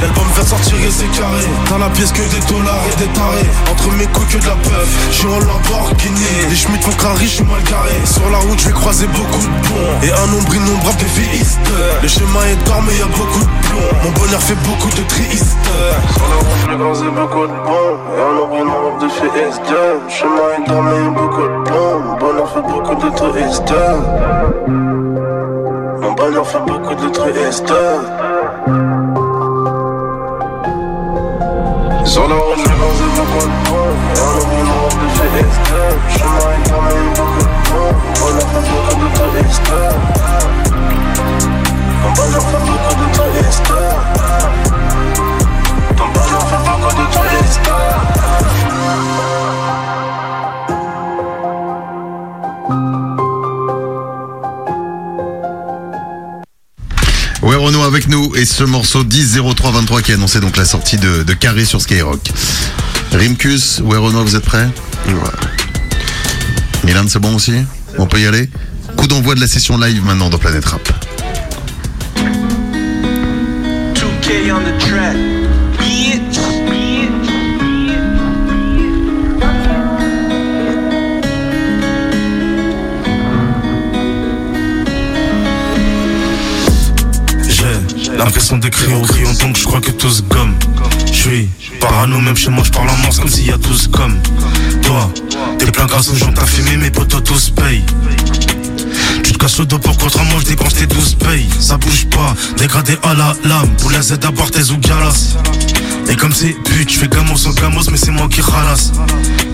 L'album va sortir et c'est carré. Dans la pièce que des dollars et des tarés. Entre mes couilles que de la peuf. Je suis en Lamborghini. Les Schmitt font crari, je suis mal garé. Sur la route, je vais croiser beaucoup de ponts. Et un nombre innombrable de viistes. Le chemin est a. Mon bonheur fait beaucoup de tristes. La route, je vais croiser beaucoup de ponts. Et un nombre innombrable de viistes. Le chemin est tard, mais y a beaucoup de plomb. Mon bonheur fait beaucoup de tristes. Mon bonheur fait beaucoup de tristes. Sur la route, je croiser beaucoup de ponts. Et un nombre innombrable de viistes. Le chemin est tard, mais y a beaucoup de plomb. Mon bonheur fait beaucoup de tristes. Ton bonheur fait beaucoup de tristes. Ton bonheur fait beaucoup de tristes. Ouais Renaud avec nous et ce morceau 10 03 23 qui annonçait donc la sortie de, de Carré sur Skyrock. Rimkus, ouais Renaud, vous êtes prêts? Milan, c'est bon aussi? On peut y aller? Coup d'envoi de la session live maintenant dans Planète Rap. 2K on the track. J'ai l'impression d'écrire au crayon donc je crois que tout se gomme. Je suis parano même chez moi je parle en morse comme s'il y a 12 comme Toi, t'es plein grâce aux gens t'as fumé mes potos tous payent tu te casses le dos pour contre moi je dépense tes 12 payes. Ça bouge pas, dégradé à la lame. Pour la Z d'abord tes ou galas Et comme c'est pute, je fais gamos sans gamos Mais c'est moi qui ralasse.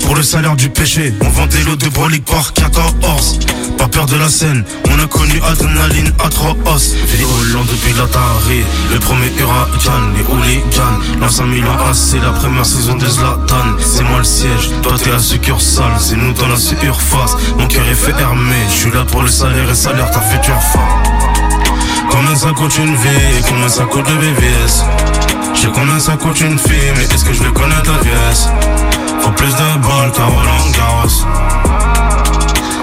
Pour le salaire du péché On vend des lots de brolique par 14 Pas peur de la scène On a connu adrénaline des Hollande depuis l'Atari Le premier huracan, les hooligans Lance un million A, c'est la première saison de Zlatan. C'est moi le siège, toi t'es la succursale C'est nous dans la surface. Mon cœur est fait Hermé Je suis là pour le salaire et salaire ta future femme. Combien ça coûte une vie Combien ça coûte le BVS Je sais combien ça coûte une fille Mais est-ce que je vais connaître la vieillesse? Faut plus de balles qu'à Roland Garros.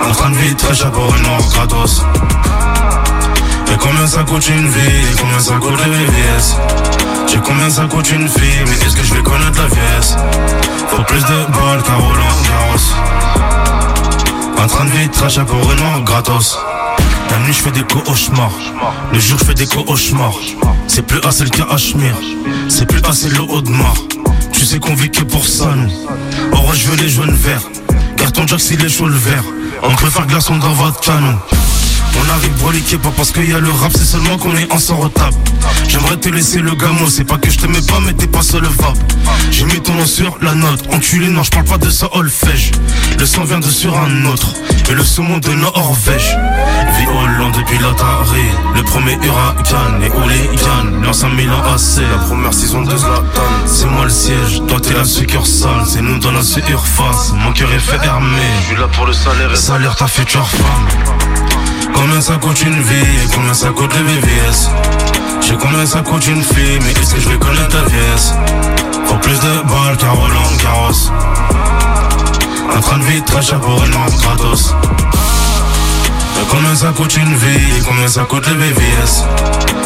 En train de vivre très cher pour une mort gratos Et combien ça coûte une vie Et combien ça coûte le BVS Je sais combien ça coûte une fille Mais est-ce que je vais connaître la vieillesse? Faut plus de balles qu'à Roland Garros En train de cher pour une mort gratos. La nuit je fais des cauchemars. Le jour je fais des cauchemars. C'est plus assez le Ashmir C'est plus assez le haut de mar Tu sais qu'on vit que pour ça nous. Or je veux les jaunes verts. Carton Jack s'il est chaud le vert. On préfère glaçon dans votre canon On arrive broliqué, pas parce qu'il y a le rap, c'est seulement qu'on est ensemble au table. J'aimerais te laisser le gamin, c'est pas que je t'aimais pas, mais t'es pas seul vape. J'ai mis ton nom sur la note, enculé, non, je parle pas de ça, Olfège. Le sang vient de sur un autre, et le saumon de Norvège. Vie Hollande depuis l'Atari, le premier huracan et Hooligan, l'ancien Milan AC. La première saison de Zlatan, c'est moi le siège, toi t'es la succursale, c'est nous dans la surface. Mon cœur est fermé, je suis là pour le salaire et salaire ta future femme. Combien ça coûte une vie et combien ça coûte le VVS Je sais combien ça coûte une fille, mais est-ce que je vais connaître ta vieillesse? Faut plus de balles qu'un Roland carrosse En train de vivre très cher pour une gratos. Combien ça coûte une vie et combien ça coûte le VVS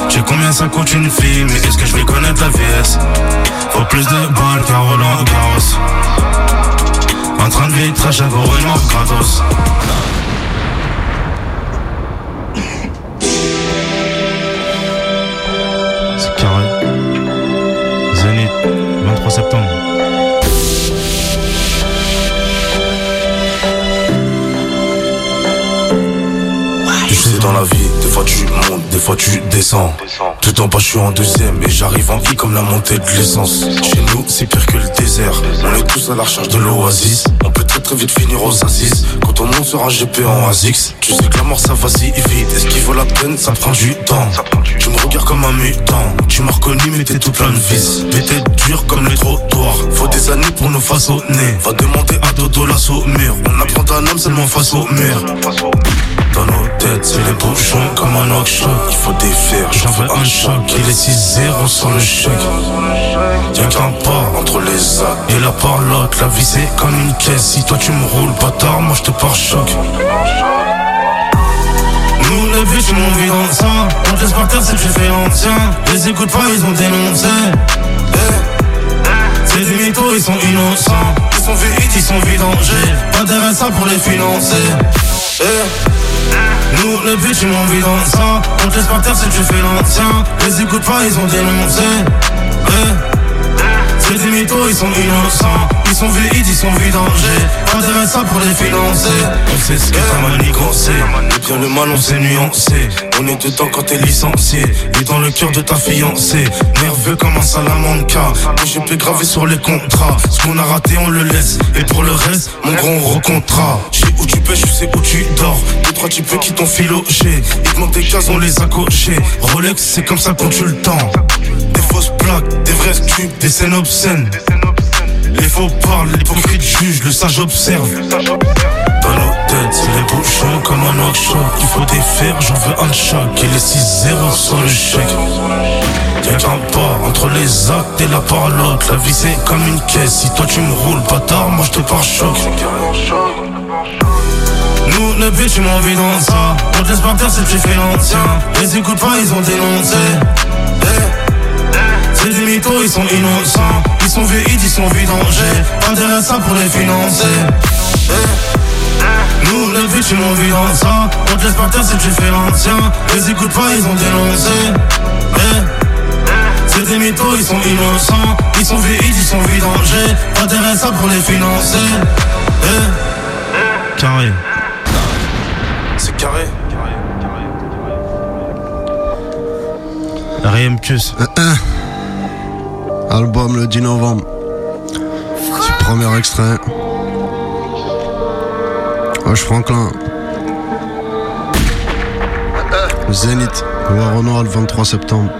Je sais combien ça coûte une fille, mais est-ce que je vais connaître la vieillesse? Faut plus de balles qu'un Roland carrosse En train de vivre très cher pour une gratos 23 septembre. Tu sais dans la vie, fois tu montes, des fois tu descends. Tout en bas je suis en deuxième et j'arrive en vie comme la montée de l'essence. Chez nous c'est pire que le désert. On est tous à la recherche de l'oasis. On peut très très vite finir aux assises. Quand on monte sur un GP en ASICS, tu sais que la mort ça va si vite. Est-ce qu'il vaut la peine? Ça prend du temps. Tu me regardes comme un mutant. Tu m'as reconnu mais t'es tout plein de vis. Mais t'es dur comme les trottoirs. Faut des années pour nous façonner. Va demander à Dodo la mur. On apprend un homme seulement face au mur. Dans nos c'est les bouchons comme un knock-shock. Il faut fers, j'en veux un choc. Il est 6-0 sur le chèque. Y'a qu'un pas entre les actes et la parlotte. La vie c'est comme une caisse. Si toi tu me roules pas tard, moi je te pars choc. Nous les bitches m'ont vu dans ça On te laisse par terre c'est que j'ai fait ancien Les écoute pas ils ont dénoncé Eh. Des mythos ils sont innocents Ils sont vides ils sont vidangés Pas d'RSA pour les financer Eh. Nous les bitches m'ont vu dans ça On te laisse par terre c'est que j'ai fait l'ancien. Les écoute pas ils ont dénoncé Eh. Ils sont innocents. Ils sont vides, ils sont vidangés Pas de ça pour les financer. On sait ce que t'as manigancé bien le mal on s'est nuancé. On est dedans quand t'es licencié. Et dans le cœur de ta fiancée. Nerveux comme un salamanca. J'ai pu graver sur les contrats. Ce qu'on a raté on le laisse. Et pour le reste mon gros on recomptera. Je où tu pêches, je sais où tu dors. Deux trois types qui t'ont filoché Il te manque des cases on les a cochées Rolex c'est comme ça qu'on tue le temps plaques, des vrais tubes, des scènes obscènes les faux parlent, l'hypocrite juge, le sage observe. Dans nos têtes, c'est les bouchons comme un knock-shock. Il faut fers, j'en veux un choc. Il est 6-0 sur le chèque. Y'a qu'un pas entre les actes et la parlotte. La vie c'est comme une caisse. Si toi tu me roules pas tard, moi je te pars choc. Nous, les bitches m'ont vu dans ça. Laisse par terre, c'est l'ancien. Les écoute pas, ils ont dénoncé. Ils sont innocents. Ils sont vides, ils sont vidangés. Ça pour les financer. Nous, les bitches vu dans ça. On te laisse par terre, c'est que tu fais l'ancien. Les écoute pas, ils ont dénoncé. Eh. C'est des mythos, ils sont innocents. Ils sont vides, ils sont vidangés. Ça pour les financer. Eh. Carré. C'est carré. Rémcus. Album le 10 novembre. Le premier extrait. Wesh Franklin. Zénith. Renoir le 23 septembre.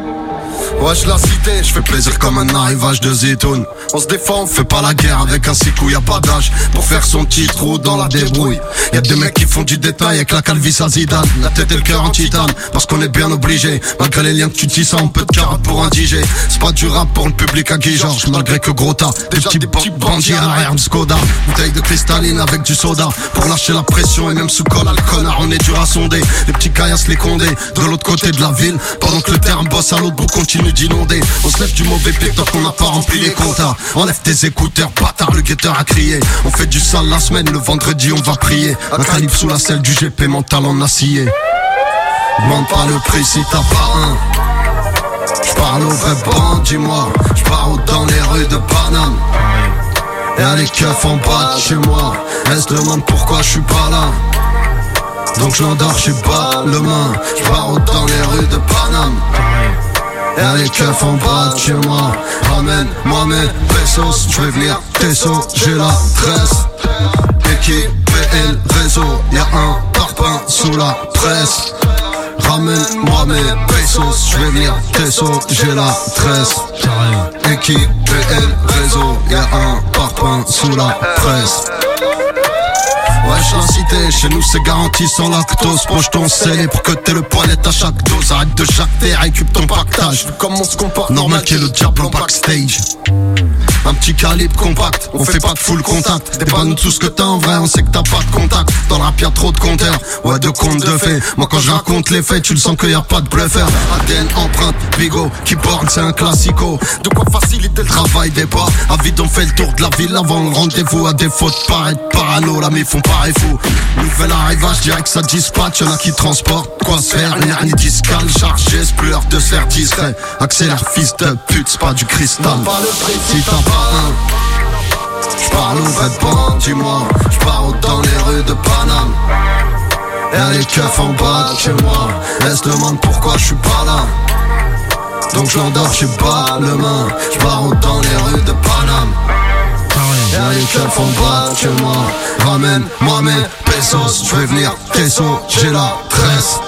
Wesh la cité, je fais plaisir comme un arrivage de Zitoun. On se défend, on fait pas la guerre avec un sicou, y a pas d'âge pour faire son titre ou dans la débrouille. Y a des mecs qui font du détail avec la calvis à Zidane, la tête et le cœur en titane, parce qu'on est bien obligé. Malgré les liens que tu tisses, un peu de carotte pour DJ. C'est pas du rap pour le public à Guy Georges, malgré que gros tas, des petits, petits bandits à l'arrière de Skoda. Bouteille de cristalline avec du soda, pour lâcher la pression et même sous col à le connard, on est dur à sonder. Les petits caillasses, les condés, de l'autre côté de la ville, pendant que le terme bosse à l'autre bout continue d'inonder. On se lève du mauvais pied tant qu'on n'a pas rempli les comptas. Enlève tes écouteurs, bâtard, le guetteur a crié. On fait du sale la semaine, le vendredi on va prier. Un calibre sous la selle du GP mental en acier. Demande pas le prix si t'as pas un. J'parle au vrai bandit moi, j'pars dans les rues de Paname. Y'a les keufs en bas de chez moi, elles se demandent pourquoi je suis pas là. Donc je l'endors, je pas le main. Je pars dans les rues de Paname. Et les keufs en bas de chez moi Ramène-moi mes pesos Je vais venir Tesso, j'ai la tresse Équipe PL réseau. Y'a un parpaing sous la presse. Ramène-moi mes pesos. Je vais venir Tesso, j'ai la tresse. Équipe PL réseau. Y'a un parpaing sous la presse Wesh la cité, chez nous c'est garanti sans lactose. Poche ton scellé pour que t'aies le poignet à chaque dose. Arrête de jacter, récup ton pactage. Comment on se comporte Normal qu'il y ait le diable en backstage. Un petit calibre compact, on fait pas de full contact. Dépanne tout ce que t'as en vrai, on sait que t'as pas de contact. Dans la pire trop de compteurs, ouais de comptes de fait. Moi quand je raconte les faits, tu le sens qu'il y a pas de bluffeur. ADN empreinte, Bigo, qui porte c'est un classico. De quoi faciliter le travail des pas. À vide on fait le tour de la ville avant le rendez-vous. À défaut de paraître parano, là mais font pareil fou. Nouvel arrivage, direct ça dispatch, y'en a qui transportent Quoi se faire, ni discal, chargé, c'est plus l'heure de se faire discret. Accélère fils de pute, c'est pas du cristal. Si t'as pas un J'parle au vrai dis-moi. J'pars dans les rues de Paname. Y'a les keufs en bas de chez moi. Elle se demande pourquoi je suis pas là. Donc je l'endors, j'suis pas le main. J'pars dans les rues de Paname. Y'a les keufs en bas de chez moi Ramène-moi mes pesos. Je vais venir Tesso, j'ai la tresse.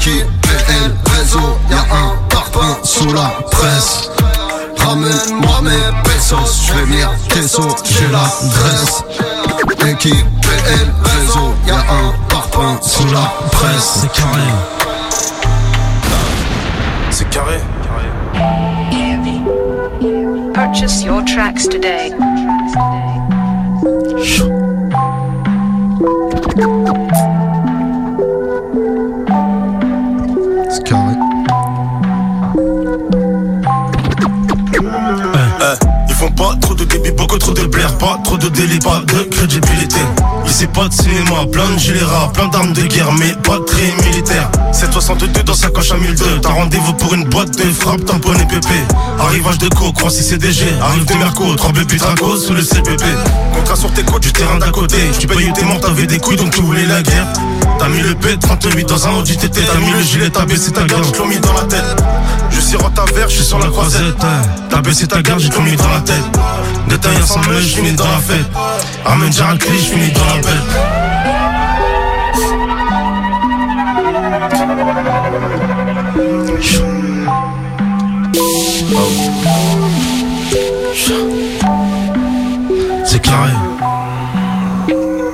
PL réseau Y'a un parpaing sous la presse. Ramène-moi mes pesos, je vais venir Tesso, j'ai la dresse. PL réseau, y'a un parpaing sous la presse. C'est carré. C'est carré. Purchase your tracks today. C'est Ils font pas trop beaucoup trop de blaire, pas trop de délit, pas de crédibilité? Ici pas de cinéma, plein de gilets rares, plein d'armes de guerre, mais pas très militaire. 762 dans sa coche à 1002, t'as rendez-vous pour une boîte de frappe, tamponné pépé. Arrivage de co, croix si CDG, arrive de Merco, 3 BP Traco sous le CPP. Contrat sur tes côtes du terrain d'à côté, tu payes tes morts, t'avais des couilles donc tu voulais la guerre. T'as mis le P38 dans un Audi TT, t'as mis le gilet, t'as baissé ta garde, je mis dans la tête. Je sirote ta verre, je suis sur la croisette. T'as baissé ta garde, j'ai tout mis dans la tête. Détaillant sans me, je finis dans la fête. Ramène Jack Lee, je finis dans la bête. C'est carré.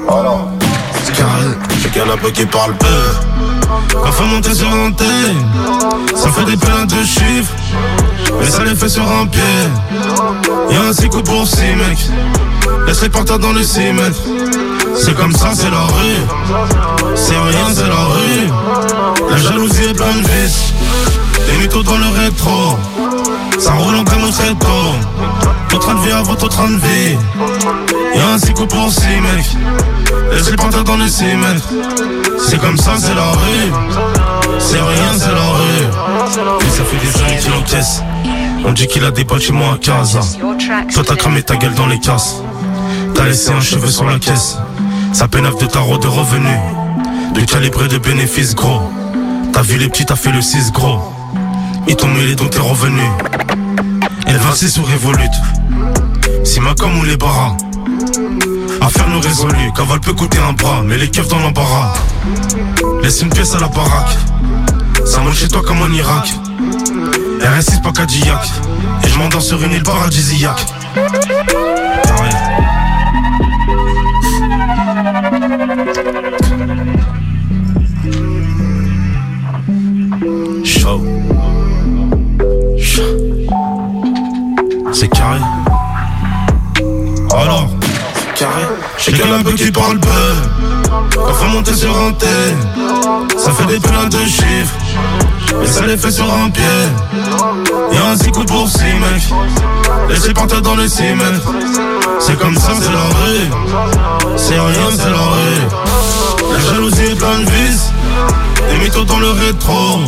Alors, C'est carré. J'ai qu'un peu qui parle peu. Quand faut monter sur antenne, ça fait des pleins de chiffres. Mais ça les fait sur un pied. Y'a un coups pour six mecs. Laisse les porteurs dans les six mètres. C'est comme ça, c'est la rue. C'est rien, c'est la rue. La Ton train de vie. Y'a un coups pour six mecs. Laisse les porteurs dans les six mètres. C'est comme ça, c'est la rue. C'est rien, c'est la rue. Et ça fait des années qu'il encaisse. On dit qu'il a des moi à Casa. Toi t'as cramé ta gueule dans les casses. T'as laissé un cheveu sur la caisse. Ça pénave de tarot de revenus. De calibré de bénéfices gros. T'as vu les petits, t'as fait le 6 gros. Ils t'ont mêlé donc t'es revenu. Elle va sous révolute. Si ma com ou les barras. Affaire nous résolue. Cavale peut coûter un bras, mais les keufs dans l'embarras. Laisse une pièce à la baraque. Ça monte chez toi comme en Irak. RS6 pas Cadillac. Et je m'endors sur une île paradisiaque. Alors, carré. J'ai qu'un peu qui parle peu. Quand faut monter sur un thé, ça fait des pleins de chiffres. Mais ça les fait sur un pied. Y'a un six coups pour six mecs. Laissez partir dans les six mètres. C'est comme ça, c'est la rue. C'est rien, c'est la rue. La jalousie est plein de vis. Des mythos dans le rétro.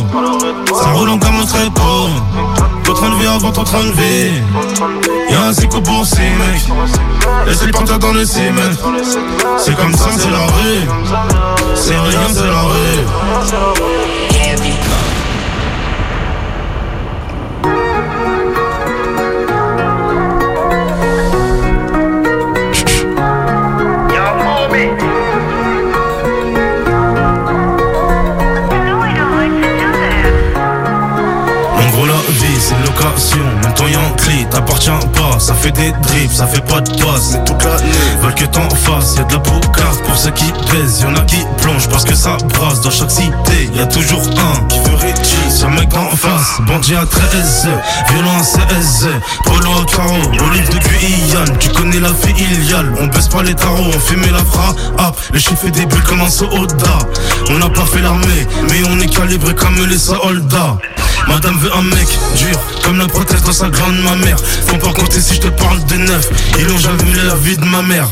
Ça roule en comme un tréteau. Train de avant ton train de vie. Y'a un cycle pour six mecs. Laissez partir dans les six mètres. C'est comme ça, c'est la rue. C'est rien, c'est la rue. T'appartient pas. Ça fait des drips, ça fait pas de passe C'est toute l'année Veulent que t'en fasses Y'a de la boucarte pour ceux qui baisent. Y'en a qui plongent parce que ça brasse. Dans chaque cité Y'a toujours un qui veut Richie C'est un mec d'en face Bandit à 13 Violent à 16 Polo à carreau Olive de Guyane. Tu connais la filiale On baisse pas les tarots On fumait la frappe. Les chiffres des bulles comme un soda On n'a pas fait l'armée Mais on est calibré comme les soldats Madame veut un mec dur comme la prothèse dans sa grande ma mère. Faut pas compter si je te parle de neuf. Ils ont jamais vu la vie de ma mère.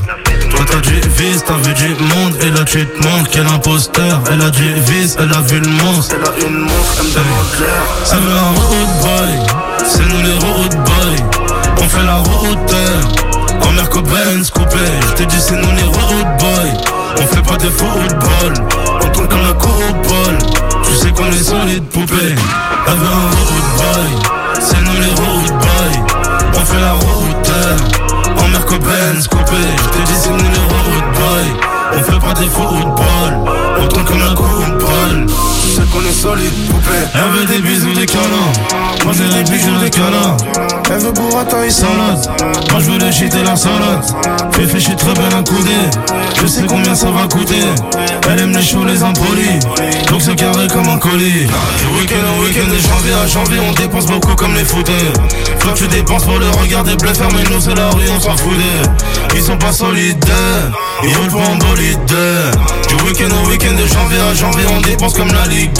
Toi t'as du vice, t'as vu du monde et là tu te montres quel imposteur. Elle a du vice, elle a vu le monstre. Elle a une monstre, elle me demande l'air. Ça veut un road boy, c'est nous les road boys. On fait la route en Merco Benz coupé. Je te dis c'est nous les road boys. On fait pas de football, on tourne comme la couronne. Tu sais qu'on est solide poupée. Avec un road boy C'est nous les road boys On fait la route En Merco Benz coupé Je te les road boys On fait pas des football tourne comme la couronne Tu sais qu'on est solide poupée. Elle veut des bisous des câlins Moi j'ai des bijoux des câlins Elle veut burrata et salade Moi je veux le shit la salade je suis très bien accoudé. Je sais combien ça va coûter. Elle aime les choux les impolis. Donc c'est carré comme un colis. Du week-end au week-end de janvier à janvier On dépense beaucoup comme les fouteux Toi tu dépenses pour le regarder bleu Fermez nous c'est la rue on s'en foutait Ils sont pas solides Ils roulent pas en bolide. Du week-end au week-end de janvier à janvier On dépense comme la ligue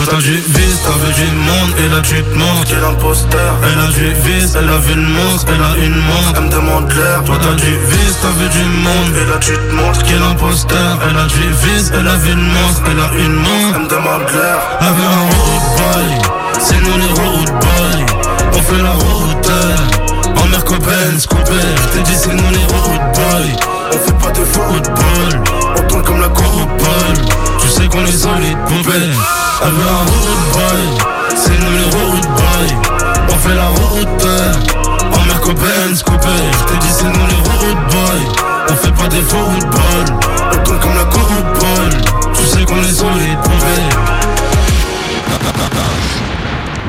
toi t'as du vice, t'as vu du monde et là tu te montres. Quel imposteur Elle a du vice, elle a vu le monstre, elle a une montre. Elle me demande l'air. Toi t'as du vice, t'as vu du monde. Et là tu te montres. Quel imposteur Elle a du vice, elle a vu le monstre, elle a une montre. Elle me demande l'air. Avec un road boy. C'est nous les road boys. On fait la route En Merco Benz coupé Je te dis c'est nous les road boys On fait pas de football On tourne comme la couronne Tu sais qu'on est solide poupée avec un road boy, c'est nous les road boys On fait la route, en Merco Benz coupé Je te dis c'est nous les road boys On fait pas des football On tourne comme la couronne Tu sais qu'on est solide poupée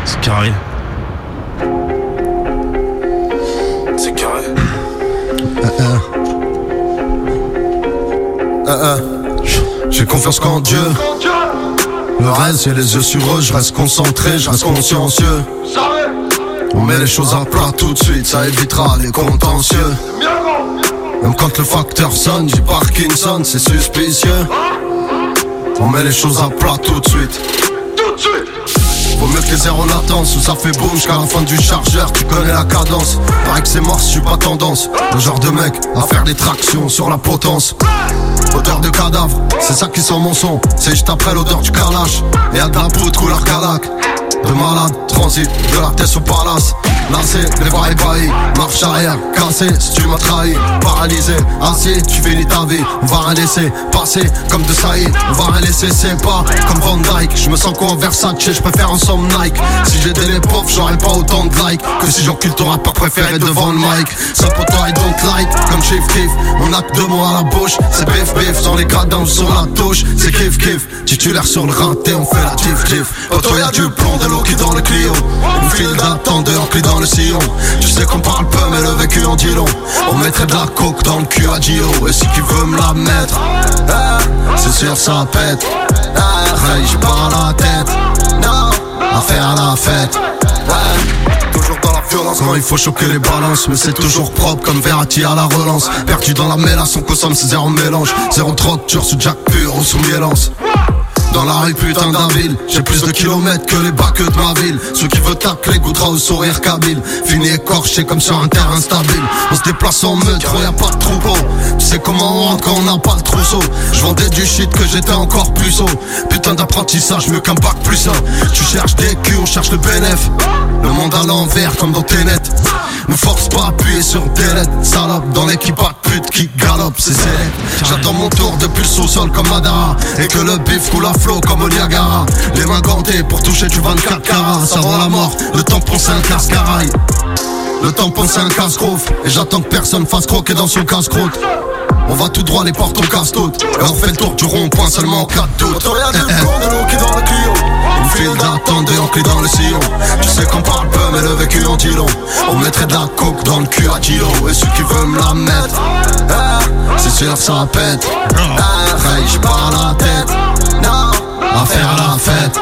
C'est carré C'est carré J'ai confiance qu'en Dieu. Le reste, j'ai les yeux sur eux, je reste concentré, je reste consciencieux. On met les choses à plat tout de suite, ça évitera les contentieux. Même quand le facteur sonne, j'ai Parkinson, c'est suspicieux. On met les choses à plat tout de suite. Vaut mieux que les zéros latence, où ça fait boum jusqu'à la fin du chargeur, tu connais la cadence. Pareil que c'est mort, je suis pas tendance. Le genre de mec à faire des tractions sur la potence. Odeur de cadavre, c'est ça qui sent mon son. C'est juste après l'odeur du carrelage. Et y'a de la poudre couleur calac. De malade, transit, de la tête au palace. Lancé, les voies ébahis, marche arrière, cassé, si tu m'as trahi, paralysé, assis, tu finis ta vie, on va rien laisser passer comme de Saïd, on va rien laisser, c'est pas comme Van Dyke, je me sens quoi en Versace, je préfère en somme Nike, si j'étais les pauvres, j'aurais pas autant de likes, que si j'encule ton rappeur préféré devant le mic, ça pour toi I don't like, comme Chief Kiff, on a deux mots à la bouche, c'est bif bif, sur les cadans sur la touche, c'est kiff kiff, titulaire sur le raté, on fait la tif tif, auto y'a du plomb, de l'eau qui dans le Clio, une file d'attendeur, clé dans tu sais qu'on parle peu mais le vécu en dit long, on mettrait de la coke dans le cul à Gio, et si tu veux me la mettre, ah, c'est sûr ça pète, ah, j'ai pas la tête, non, à faire la fête, ouais. Toujours dans la violence. Quand il faut choquer les balances Mais c'est toujours propre comme Verratti à la relance. Perdu dans la mélasse, on consomme c'est zéro mélange. Zéro troc, dur sous Jack pur ou sous Mielance Dans la rue putain d'un ville J'ai plus de kilomètres que les bacs de ma ville. Ceux qui veulent tacler goûtera au sourire kabyle. Fini écorché comme sur un terrain instable On se déplace en métro, y a pas de troupeau. Tu sais comment on rentre quand on n'a pas le trousseau. Je vendais du shit que j'étais encore plus haut. Putain d'apprentissage mieux qu'un bac plus un. Tu cherches des culs, on cherche le bénéf. Le monde à l'envers comme dans tes nets pas à appuyer sur delete. Salope dans l'équipe de pute qui galope c'est select J'attends mon tour depuis le sous-sol comme Madara. Et que le bif coule à flot comme au Niagara. Les mains gantées pour toucher du 24 carats. Ça la mort, le temps c'est un cascarail Le temps c'est un casse-croûte. Et j'attends que personne fasse croquer dans son casse-croûte. On va tout droit, les portes on casse toutes Et on fait le tour du rond-point seulement en cas de doute. Rien de l'eau qui dans le Clio file d'attente et on clé dans le sillon. Tu sais qu'on parle peu mais le vécu en dit long. On mettrait de la coke dans le cul à Giro Et ceux qui veulent me la mettre eh, C'est sûr ça pète. Eh, j'ai pas la tête. Non À faire la fête.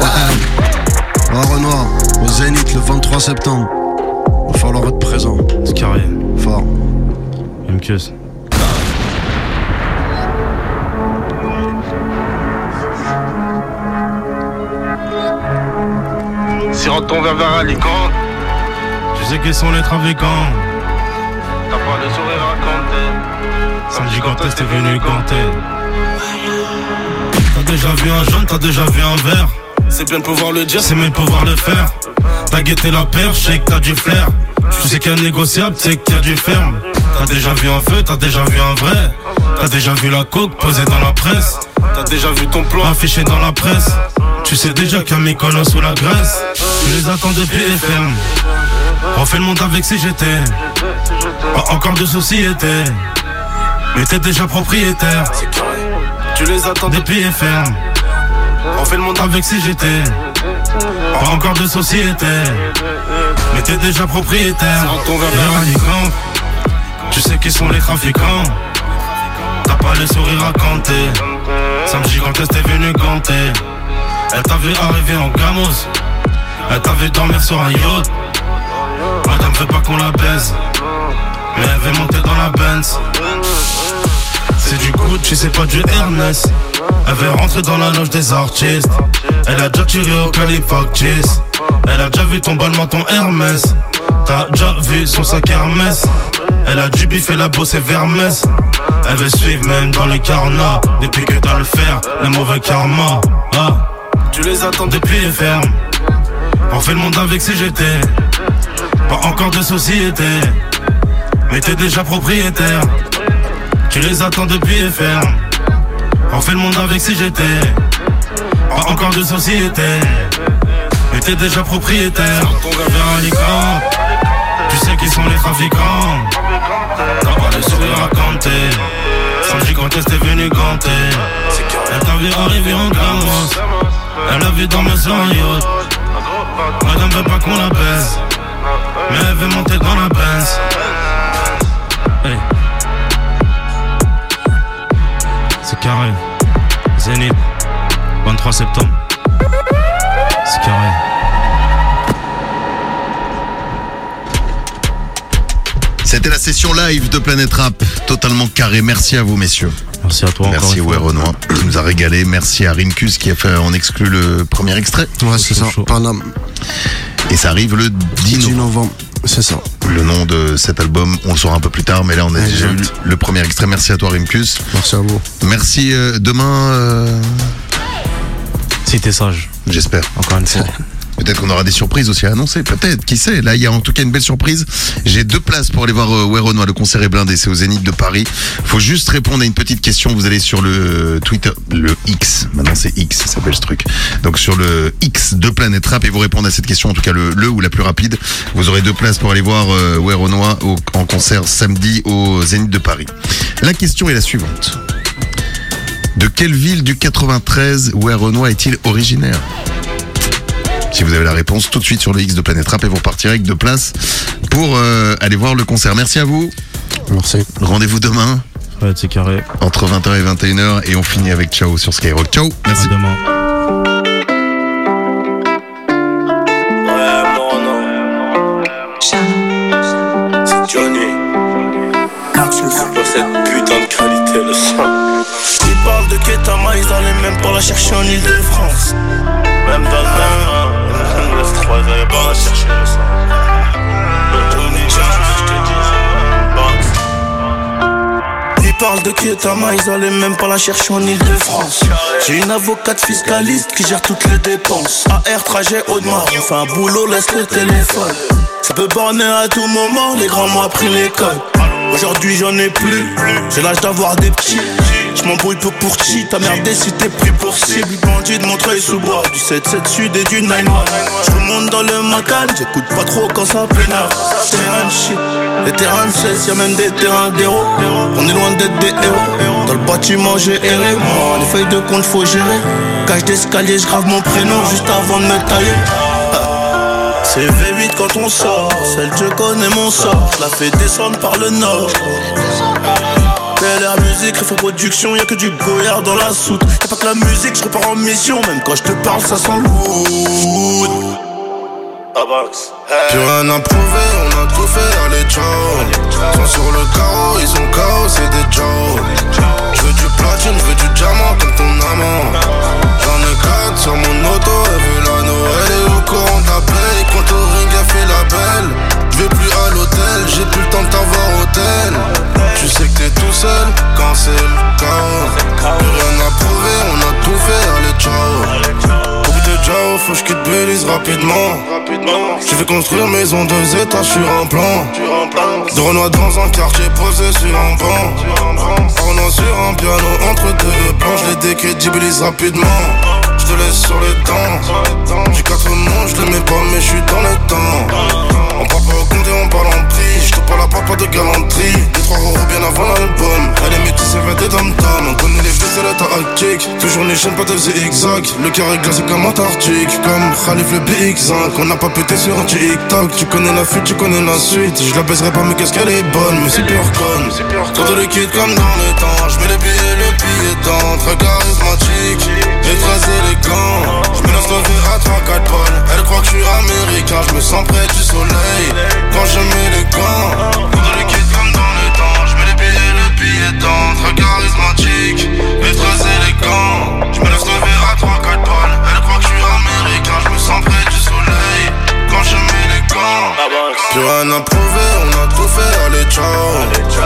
Eh, oh, Renoir, au Zénith le 23 septembre. Va falloir être présent. C'est carré Fort Une Sirote ton verre vers Alicante. Tu sais qui sont les trafiquants. T'as pas le sourire à compter. Samedi quand t'es venu compter. T'as déjà vu un jaune, t'as déjà vu un vert. C'est bien de pouvoir le dire, c'est mieux de pouvoir le faire. T'as guetté la perche, sais que t'as du flair. Tu sais qu'il y a négociable, tu sais qu'il y a du ferme. T'as déjà vu un feu, t'as déjà vu un vrai. T'as déjà vu la coke posée dans la presse. T'as déjà vu ton plan affiché dans la presse. Tu sais déjà qu'il y a mes colons sous la graisse. Je les attends depuis les fermes. On fait le monde avec si j'étais. Pas encore de société. Mais t'es déjà propriétaire. Tu les attends depuis les fermes. On fait le monde avec si j'étais. Pas encore de société. Mais t'es déjà propriétaire. Tu sais qui sont les trafiquants. T'as pas le sourire à compter. Samedi quand t'es venu compter. Elle t'a vu arriver en gamos. Elle t'a vu dormir sur un yacht. Madame veut pas qu'on la baise. Mais elle veut monter dans la Benz. C'est du Gucci, c'est pas du Hermès Elle veut rentrer dans la loge des artistes. Elle a déjà tiré au cheese Elle a déjà vu ton ballement ton Hermès. T'as déjà vu son sac Hermès. Elle a du bif et la bosse est Vermès Elle veut suivre même dans les carnats. Depuis que t'as le fer, le mauvais karma. Ah. Tu les attends depuis les fermes. On fait le monde avec CGT. Pas encore de société. Mais t'es déjà propriétaire. Tu les attends depuis les fermes. On fait le monde avec CGT. Pas encore de société. Mais t'es déjà propriétaire. Tu sais qui sont les trafiquants. T'as pas le sourire à compter. Samedi quand t'es venu t'a vu arriver en grand elle a vu dans mes yacht Madame veut pas qu'on la baisse Mais elle veut monter dans la hey. C'est carré. Zénith. 23 septembre. C'est carré. C'était la session live de Planète Rap, totalement carré. Merci à vous, messieurs. Merci à toi. Merci ouais, Renoir qui nous a régalé. Merci à Rimkus qui a fait en exclu le premier extrait. Ouais, c'est ça. Panam. Et ça arrive le 10 novembre. C'est ça. Le nom de cet album, on le saura un peu plus tard, mais là on a déjà eu le premier extrait. Merci à toi Rimkus. Merci à vous. Merci euh, demain. Euh... Si t'es sage. J'espère. Encore une fois. [LAUGHS] Peut-être qu'on aura des surprises aussi à annoncer, peut-être, qui sait. Là, il y a en tout cas une belle surprise. J'ai deux places pour aller voir euh, Le concert est blindé, c'est au Zénith de Paris. Faut juste répondre à une petite question. Vous allez sur le Twitter, le X. Maintenant, c'est X, ça s'appelle ce truc. Donc sur le X de Planète Rap et vous répondez à cette question, en tout cas le, ou la plus rapide. Vous aurez deux places pour aller voir euh, en concert samedi au Zénith de Paris. La question est la suivante. De quelle ville du 93 Renoir est-il originaire? Si vous avez la réponse tout de suite sur le X de Planète Rap et vous repartirez avec deux places pour euh, aller voir le concert. Merci à vous. Merci. Rendez-vous demain. Ouais, c'est carré. Entre 20h et 21h et on finit avec Ciao sur Skyrock. Ciao. Merci. À demain. De Ketama, ils les même pas la chercher en Ile-de-France. Même dans le laisse 3 j'allais pas la chercher. Ils parlent de ils allaient même pas la chercher en Ile-de-France. J'ai une avocate fiscaliste qui gère toutes les dépenses. AR, trajet, Audemars, on fait un boulot, laisse le téléphone. Ça peut borner à tout moment, les grands m'ont appris l'école. Aujourd'hui j'en ai plus, j'ai l'âge d'avoir des petits. Je m'embrouille peu pour chi, ta merde si t'es pris pour cible. Bandit de Montreuil sous bois, du 7-7 sud et du 9 Je remonte dans le macal, j'écoute pas trop quand ça pénale. Terrain shit, les terrains de 16, y'a même des terrains d'héros. On est loin d'être des héros. Dans le bâtiment j'ai erré, moi, les feuilles de compte faut gérer. Cage d'escalier, j'grave mon prénom juste avant de me tailler. C'est V8 quand on sort, celle je connais mon sort, je la fais descendre par le nord. Belle musique, faut production, y'a que du goyard dans la soute. Y'a pas que la musique, je repars en mission, même quand je te parle, ça sent lourd. Plus rien à prouver, on a tout fait, allez ciao. Sont sur le carreau, ils sont chaos, c'est des Joe Je veux du platine, je veux du diamant comme ton amant. J'en ai quatre sur mon auto, elle veut la Noël Elle est au courant de la paye, quand au ring elle fait la belle vais plus à l'hôtel, j'ai plus le temps de t'avoir hôtel Tu sais que t'es tout seul quand c'est le chaos Plus rien à prouver, on a tout fait, allez ciao Ciao, faut que je quitte Belize rapidement. J'ai fait construire maison deux étages sur un plan. De Renoir dans un quartier posé sur un banc. Arnaud sur un piano entre deux plans. Je les décrédibilise rapidement. Je laisse sur le temps. J'ai quatre mots, je les mets pas, mais je suis dans le temps. On parle pas au compte et on parle en prix. Je te parle à part pas de galanterie. Des trois euros bien avant l'album. Elle est métissée, fait des dom On connaît les faits, la tactique. Toujours les chaînes, pas de zigzag. Le est glacé comme Antarctique. Comme Khalif le BX5. On n'a pas pété sur un TikTok. Tu connais la fuite, tu connais la suite. Je la baiserai pas, mais qu'est-ce qu'elle est bonne. Mais c'est pure conne. Trop de liquide comme dans le temps. Je mets les billets, le billet dans. Très charismatique. Et très élégant. Je me lance le verre à 3-4 balles. Elle croit que je suis américain. Je me sens près du soleil. Quand je mets les gants. Trop de liquide comme dans le temps. Je mets les billets, le billet dans. Très charismatique. Et très élégant. Je me laisse le verre à 3-4 balles. Elle croit que je suis américain. Je me sens près du gants. Plus rien à prouver, on a tout fait, allez ciao.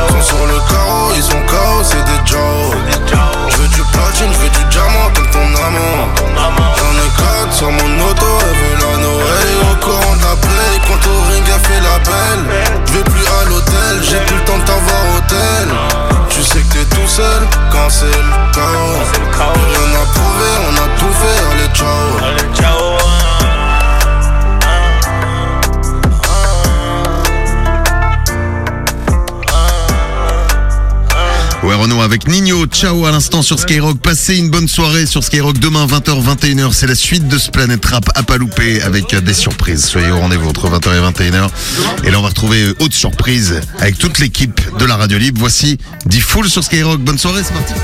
Sont sur le carreau, ils sont chaos, c'est des Joe. Je veux du platine, je veux du diamant comme ton amant. J'en ai quatre sur mon auto, elle veut la Noël. Et au courant de la play, quand au ring elle fait la belle. Je vais plus à l'hôtel, j'ai plus le temps de t'avoir hôtel Tu sais que t'es tout seul quand c'est le chaos. Rien à prouver, on a tout fait, allez ciao. Ouais Avec Nino, ciao à l'instant sur Skyrock. Passez une bonne soirée sur Skyrock demain 20h 21h. C'est la suite de ce Planète Rap à pas louper avec des surprises. Soyez au rendez-vous entre 20h et 21h. Et là on va retrouver haute surprise avec toute l'équipe de la radio libre. Voici 10 Full sur Skyrock. Bonne soirée, c'est parti.